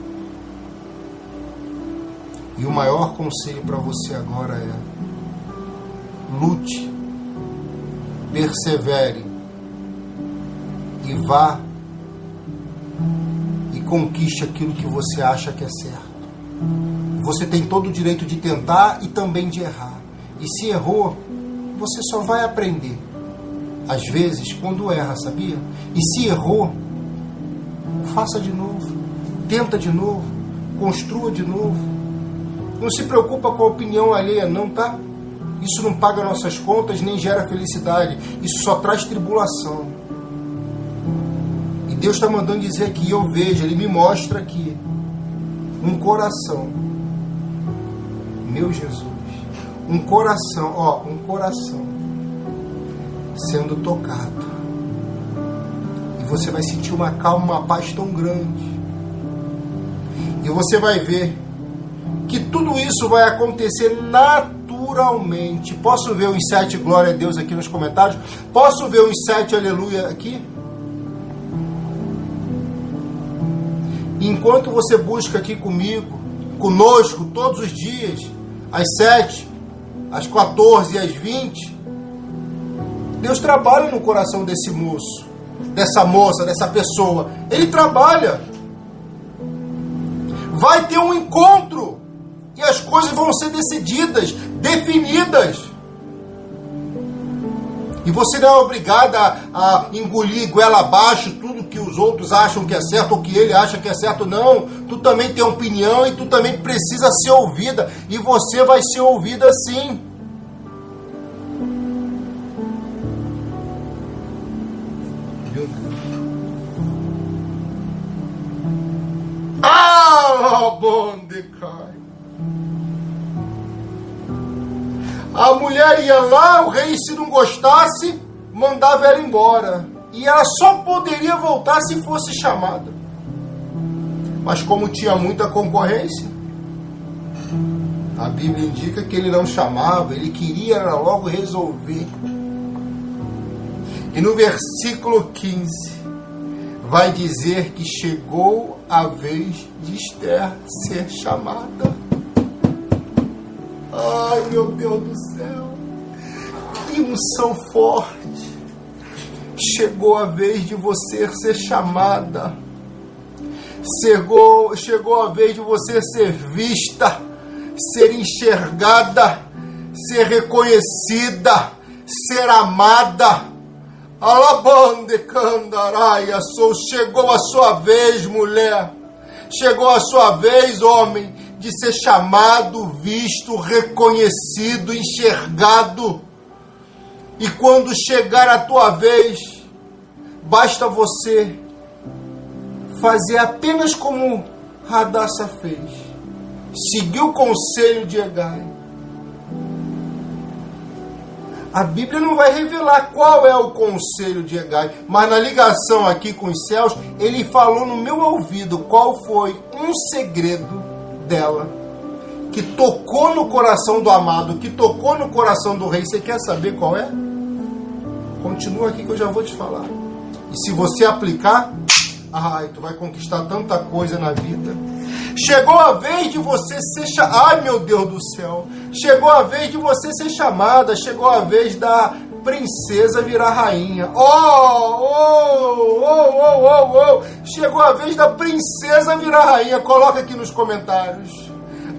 E o maior conselho para você agora é: lute, persevere e vá e conquiste aquilo que você acha que é certo. Você tem todo o direito de tentar e também de errar. E se errou, você só vai aprender. Às vezes, quando erra, sabia? E se errou, faça de novo, tenta de novo, construa de novo. Não se preocupa com a opinião alheia, não, tá? Isso não paga nossas contas nem gera felicidade. Isso só traz tribulação. Deus está mandando dizer aqui, eu vejo, Ele me mostra aqui um coração. Meu Jesus. Um coração, ó, um coração sendo tocado. E você vai sentir uma calma, uma paz tão grande. E você vai ver que tudo isso vai acontecer naturalmente. Posso ver os sete glória a Deus aqui nos comentários? Posso ver os sete aleluia aqui? Enquanto você busca aqui comigo, conosco, todos os dias, às sete, às 14 e às 20, Deus trabalha no coração desse moço, dessa moça, dessa pessoa. Ele trabalha. Vai ter um encontro e as coisas vão ser decididas, definidas. E você não é obrigada a, a engolir goela abaixo tudo que os outros acham que é certo ou que ele acha que é certo. Não. Tu também tem opinião e tu também precisa ser ouvida. E você vai ser ouvida sim. Ah, bom de. A mulher ia lá, o rei, se não gostasse, mandava ela embora. E ela só poderia voltar se fosse chamada. Mas como tinha muita concorrência, a Bíblia indica que ele não chamava, ele queria logo resolver. E no versículo 15 vai dizer que chegou a vez de Esther ser chamada. Ai, meu Deus do céu. Que unção forte. Chegou a vez de você ser chamada. Chegou, chegou a vez de você ser vista, ser enxergada, ser reconhecida, ser amada. Alabande candaraia, sou. Chegou a sua vez, mulher. Chegou a sua vez, homem de ser chamado, visto, reconhecido, enxergado. E quando chegar a tua vez, basta você fazer apenas como Radassa fez. Seguir o conselho de Egai. A Bíblia não vai revelar qual é o conselho de Egai, mas na ligação aqui com os céus, ele falou no meu ouvido qual foi um segredo dela, que tocou no coração do amado, que tocou no coração do rei. Você quer saber qual é? Continua aqui que eu já vou te falar. E se você aplicar, ai, tu vai conquistar tanta coisa na vida. Chegou a vez de você ser chamada. Ai, meu Deus do céu. Chegou a vez de você ser chamada. Chegou a vez da princesa virar rainha. Oh, oh, oh, oh, oh, oh. Chegou a vez da princesa virar rainha. Coloca aqui nos comentários.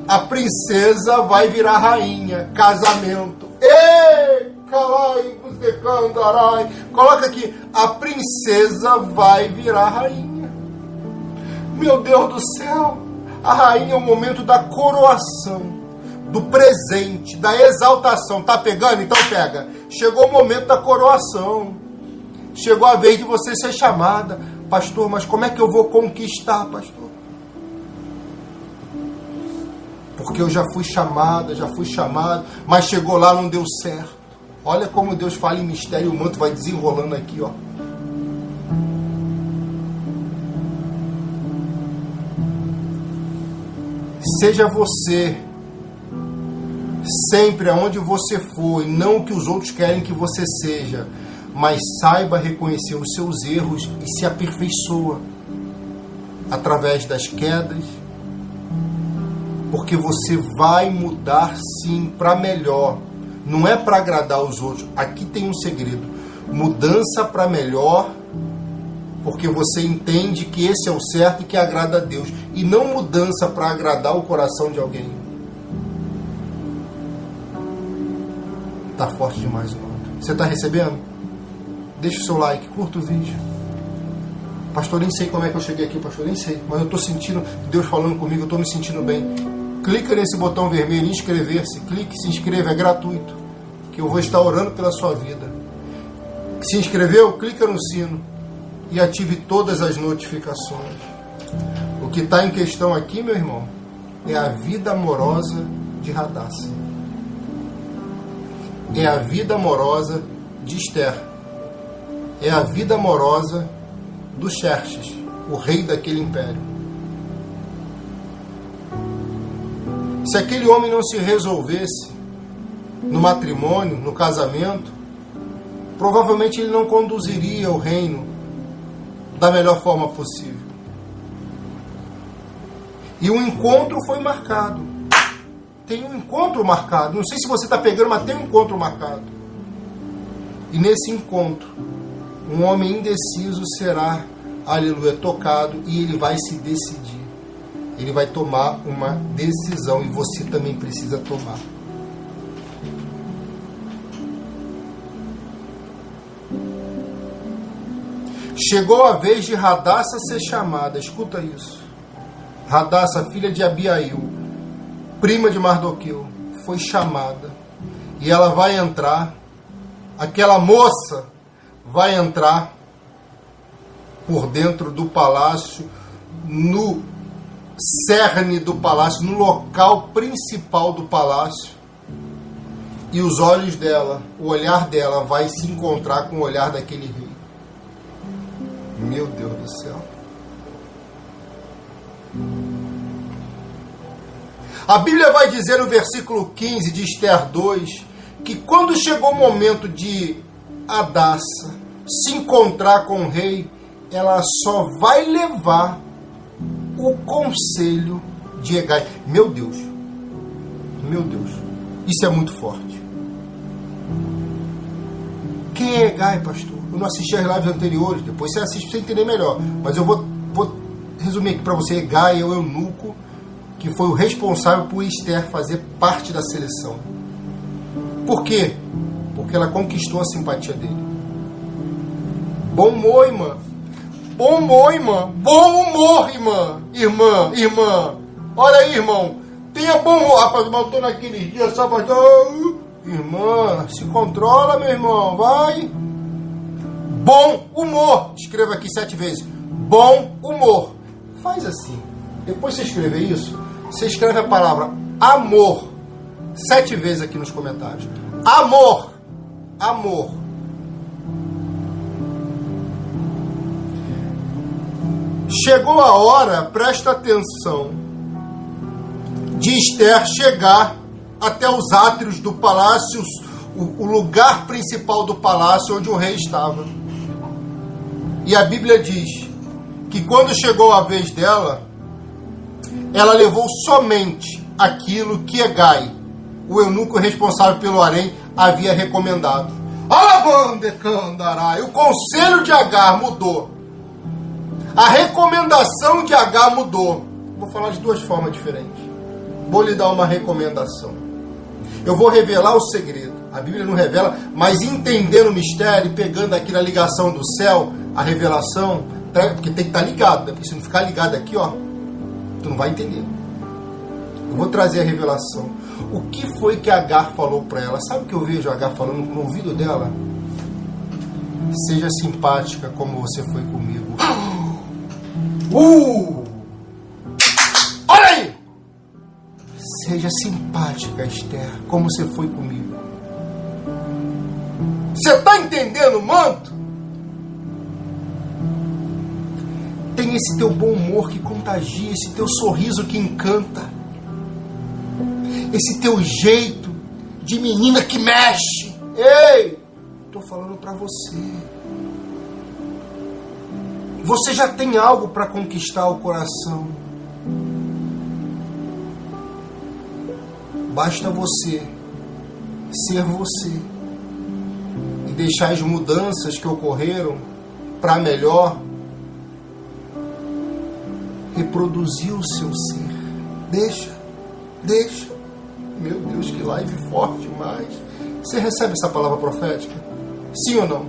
A princesa vai virar rainha. Casamento. Ei, cantarai. Coloca aqui. A princesa vai virar rainha. Meu Deus do céu. A rainha é o momento da coroação do presente, da exaltação. Tá pegando? Então pega. Chegou o momento da coroação. Chegou a vez de você ser chamada. Pastor, mas como é que eu vou conquistar, pastor? Porque eu já fui chamada, já fui chamado, mas chegou lá, não deu certo. Olha como Deus fala em mistério, o manto vai desenrolando aqui, ó. Seja você sempre aonde você for, e não o que os outros querem que você seja, mas saiba reconhecer os seus erros e se aperfeiçoa através das quedas, porque você vai mudar sim para melhor. Não é para agradar os outros. Aqui tem um segredo: mudança para melhor, porque você entende que esse é o certo e que agrada a Deus, e não mudança para agradar o coração de alguém. Tá forte demais o manto. Você está recebendo? Deixa o seu like, curta o vídeo. Pastor, nem sei como é que eu cheguei aqui, pastor, nem sei. Mas eu estou sentindo Deus falando comigo, eu estou me sentindo bem. Clica nesse botão vermelho, inscrever-se. Clique, se inscreva, é gratuito. Que eu vou estar orando pela sua vida. Se inscreveu? Clica no sino e ative todas as notificações. O que está em questão aqui, meu irmão, é a vida amorosa de Radassa é a vida amorosa de Esther. É a vida amorosa do Xerxes, o rei daquele império. Se aquele homem não se resolvesse no matrimônio, no casamento, provavelmente ele não conduziria o reino da melhor forma possível. E o encontro foi marcado tem um encontro marcado. Não sei se você está pegando, mas tem um encontro marcado. E nesse encontro, um homem indeciso será, aleluia, tocado e ele vai se decidir. Ele vai tomar uma decisão e você também precisa tomar. Chegou a vez de Radassa ser chamada, escuta isso. Radassa, filha de Abiail, prima de Mardoqueu, foi chamada e ela vai entrar, aquela moça vai entrar por dentro do palácio, no cerne do palácio, no local principal do palácio. E os olhos dela, o olhar dela vai se encontrar com o olhar daquele rei. Meu Deus do céu. A Bíblia vai dizer no versículo 15 de Esther 2 que quando chegou o momento de Adassa se encontrar com o rei, ela só vai levar o conselho de Egai. Meu Deus, meu Deus, isso é muito forte. Quem é Egai, pastor? Eu não assisti as lives anteriores, depois você assiste para entender melhor. Mas eu vou, vou resumir aqui para você: Egai é o eunuco que foi o responsável por Esther fazer parte da seleção. Por quê? Porque ela conquistou a simpatia dele. Bom irmã. Bom humor, irmã. Bom humor, irmã. Irmã, irmã. Olha aí, irmão. Tenha bom humor. Rapaz, eu estou naquele dia só para. Irmã, se controla, meu irmão. Vai. Bom humor. Escreva aqui sete vezes. Bom humor. Faz assim. Depois você escrever isso, você escreve a palavra amor sete vezes aqui nos comentários. Amor. Amor. Chegou a hora, presta atenção, de Esther chegar até os átrios do palácio, o, lugar principal do palácio onde o rei estava. E a Bíblia diz que quando chegou a vez dela, ela levou somente aquilo que Egai, o eunuco responsável pelo harém, havia recomendado. O conselho de Agar mudou. A recomendação de Agar mudou. Vou falar de duas formas diferentes. Vou lhe dar uma recomendação. Eu vou revelar o segredo. A Bíblia não revela, mas entendendo o mistério, pegando aqui na ligação do céu, a revelação, porque tem que estar ligado, né? porque se não ficar ligado aqui, ó, tu não vai entender. Eu vou trazer a revelação. O que foi que Agar falou para ela? Sabe o que eu vejo Agar falando no ouvido dela? Seja simpática como você foi comigo. Uh! Olha aí! Seja simpática, Esther, como você foi comigo. Você está entendendo, manto? Tem esse teu bom humor que contagia, esse teu sorriso que encanta, esse teu jeito de menina que mexe. Ei, estou falando para você. Você já tem algo para conquistar o coração. Basta você ser você deixar as mudanças que ocorreram para melhor reproduzir o seu ser. Deixa, deixa. Meu Deus, que live forte demais. Você recebe essa palavra profética? Sim ou não?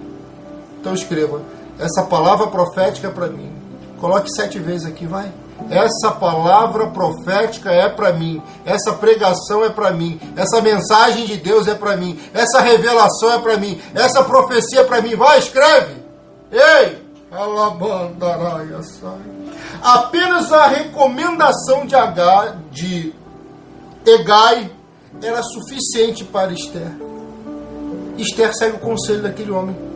Então escreva. Essa palavra profética é para mim. Coloque sete vezes aqui, vai. Essa palavra profética é para mim. Essa pregação é para mim. Essa mensagem de Deus é para mim. Essa revelação é para mim. Essa profecia é para mim. Vai, escreve. Ei! Alabandaraia sai. Apenas a recomendação de H, de Egai era suficiente para Esther. Esther segue o conselho daquele homem.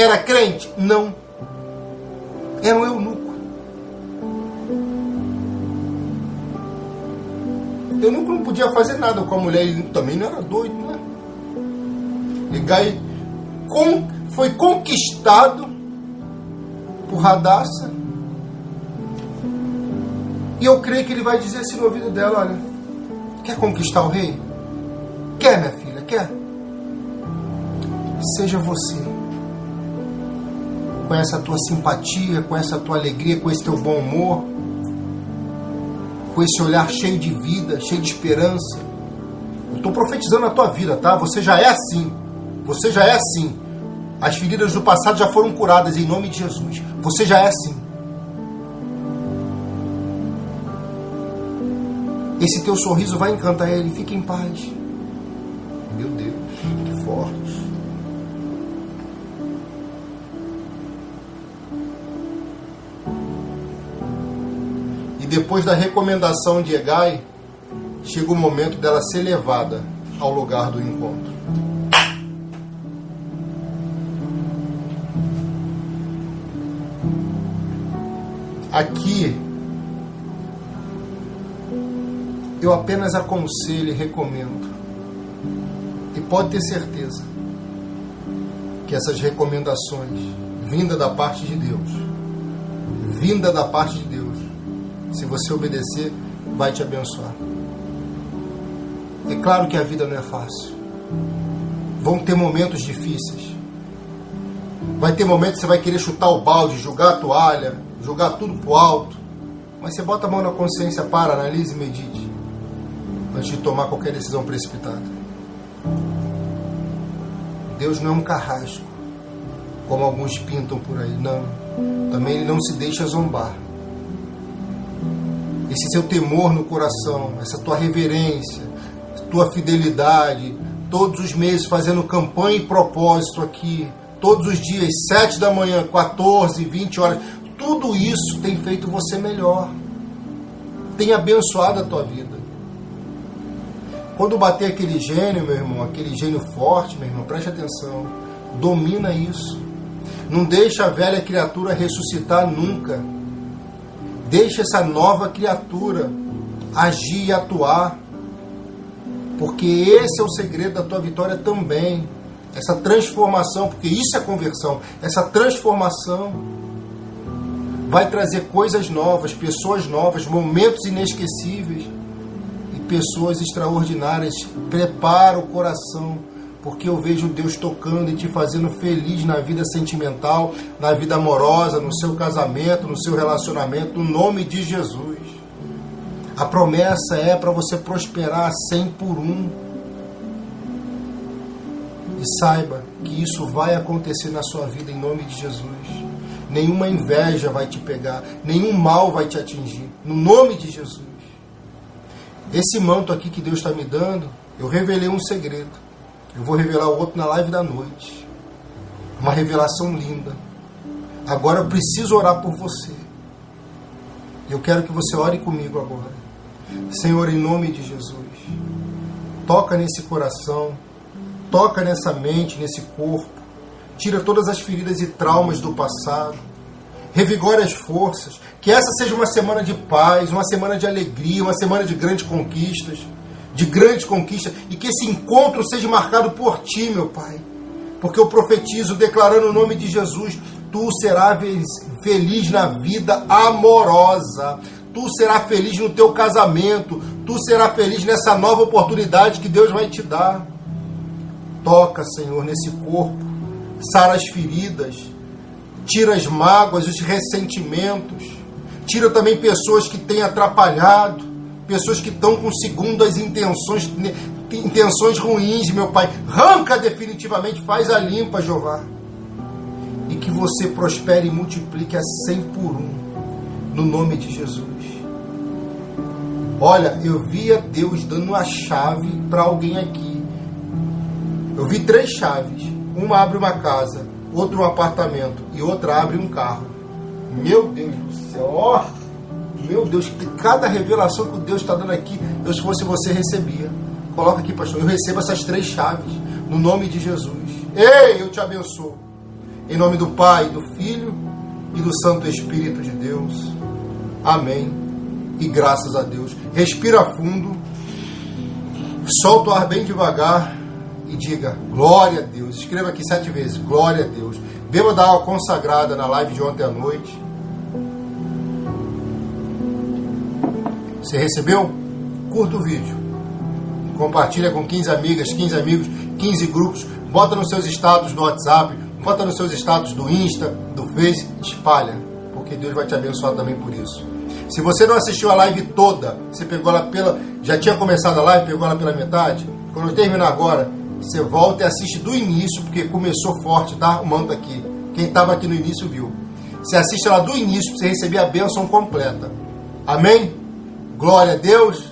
Era crente? Não. Era um eunuco. Eu nunca não podia fazer nada com a mulher, ele também não era doido, né? Ligai com, foi conquistado por Radassa. E eu creio que ele vai dizer assim no ouvido dela: olha, quer conquistar o rei? Quer, minha filha, quer? Seja você. Com essa tua simpatia, com essa tua alegria, com esse teu bom humor com esse olhar cheio de vida, cheio de esperança. Eu estou profetizando a tua vida, tá? Você já é assim. Você já é assim. As feridas do passado já foram curadas em nome de Jesus. Você já é assim. Esse teu sorriso vai encantar ele. Fique em paz. Meu Deus, que forte. Depois da recomendação de Egai, chega o momento dela ser levada ao lugar do encontro. Aqui, eu apenas aconselho e recomendo. E pode ter certeza que essas recomendações, vinda da parte de Deus, vinda da parte de se você obedecer, vai te abençoar. É claro que a vida não é fácil. Vão ter momentos difíceis. Vai ter momentos que você vai querer chutar o balde, jogar a toalha, jogar tudo pro alto. Mas você bota a mão na consciência, para, analise e medite. Antes de tomar qualquer decisão precipitada. Deus não é um carrasco, como alguns pintam por aí. Não. Também ele não se deixa zombar esse seu temor no coração, essa tua reverência, tua fidelidade, todos os meses fazendo campanha e propósito aqui, todos os dias, sete da manhã, 14, 20 horas, tudo isso tem feito você melhor, tem abençoado a tua vida. Quando bater aquele gênio, meu irmão, aquele gênio forte, meu irmão, preste atenção, domina isso. Não deixa a velha criatura ressuscitar nunca Deixa essa nova criatura agir e atuar. Porque esse é o segredo da tua vitória também. Essa transformação, porque isso é conversão, essa transformação. vai trazer coisas novas, pessoas novas, momentos inesquecíveis e pessoas extraordinárias. Prepara o coração, porque eu vejo Deus tocando e te fazendo feliz na vida sentimental, na vida amorosa, no seu casamento, no seu relacionamento, no nome de Jesus. A promessa é para você prosperar cem por um. E saiba que isso vai acontecer na sua vida em nome de Jesus nenhuma inveja vai te pegar, nenhum mal vai te atingir, no nome de Jesus. Esse manto aqui que Deus está me dando, eu revelei um segredo. Eu vou revelar o outro na live da noite. Uma revelação linda. Agora eu preciso orar por você. Eu quero que você ore comigo agora. Senhor, em nome de Jesus, toca nesse coração, toca nessa mente, nesse corpo tira todas as feridas e traumas do passado, revigore as forças, que essa seja uma semana de paz, uma semana de alegria, uma semana de grandes conquistas, de grandes conquistas, e que esse encontro seja marcado por ti, meu Pai. Porque eu profetizo, declarando o nome de Jesus, tu serás feliz na vida amorosa, tu serás feliz no teu casamento, tu serás feliz nessa nova oportunidade que Deus vai te dar. Toca, Senhor, nesse corpo. Sara as feridas, tira as mágoas, os ressentimentos, tira também pessoas que têm atrapalhado, pessoas que estão com segundas intenções, intenções ruins, meu Pai. Arranca definitivamente, faz a limpa, Jeová. E que você prospere e multiplique a cem por um, no nome de Jesus. Olha, eu via Deus dando a chave para alguém aqui. Eu vi três chaves uma abre uma casa, outra um apartamento e outra abre um carro. Meu Deus do céu! Meu Deus, cada revelação que Deus está dando aqui, eu se fosse você recebia. Coloca aqui, pastor, eu recebo essas três chaves, no nome de Jesus. Ei, eu te abençoo. Em nome do Pai, do Filho e do Santo Espírito de Deus. Amém. E graças a Deus. Respira fundo. Solta o ar bem devagar e diga glória a Deus. Escreva aqui sete vezes, glória a Deus. Beba da água consagrada na live de ontem à noite. Você recebeu? Curta o vídeo. Compartilha com 15 amigas, 15 amigos, 15 grupos. Bota nos seus status do WhatsApp, bota nos seus status do Insta, do Face, espalha, porque Deus vai te abençoar também por isso. Se você não assistiu a live toda, você pegou ela pela. Já tinha começado a live, pegou ela pela metade. Quando eu terminar agora, você volta e assiste do início, porque começou forte, tá? O manto aqui. Quem estava aqui no início viu. Você assiste ela do início para você receber a bênção completa. Amém? Glória a Deus.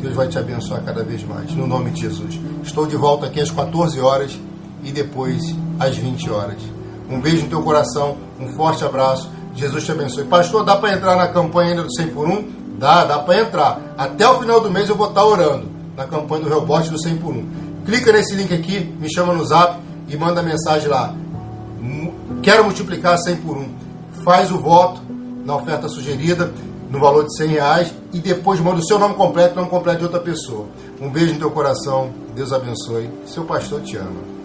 Deus vai te abençoar cada vez mais. No nome de Jesus. Estou de volta aqui às 14 horas e depois às 20 horas. Um beijo no teu coração, um forte abraço. Jesus te abençoe. Pastor, dá para entrar na campanha ainda do 100 por 1? Dá, dá para entrar. Até o final do mês eu vou estar orando na campanha do Rebote do 100 por 1. Clica nesse link aqui, me chama no zap e manda mensagem lá. Quero multiplicar 100 por 1. Faz o voto na oferta sugerida no valor de 100 reais e depois manda o seu nome completo, o nome completo de outra pessoa. Um beijo no teu coração, Deus abençoe. Seu pastor te ama.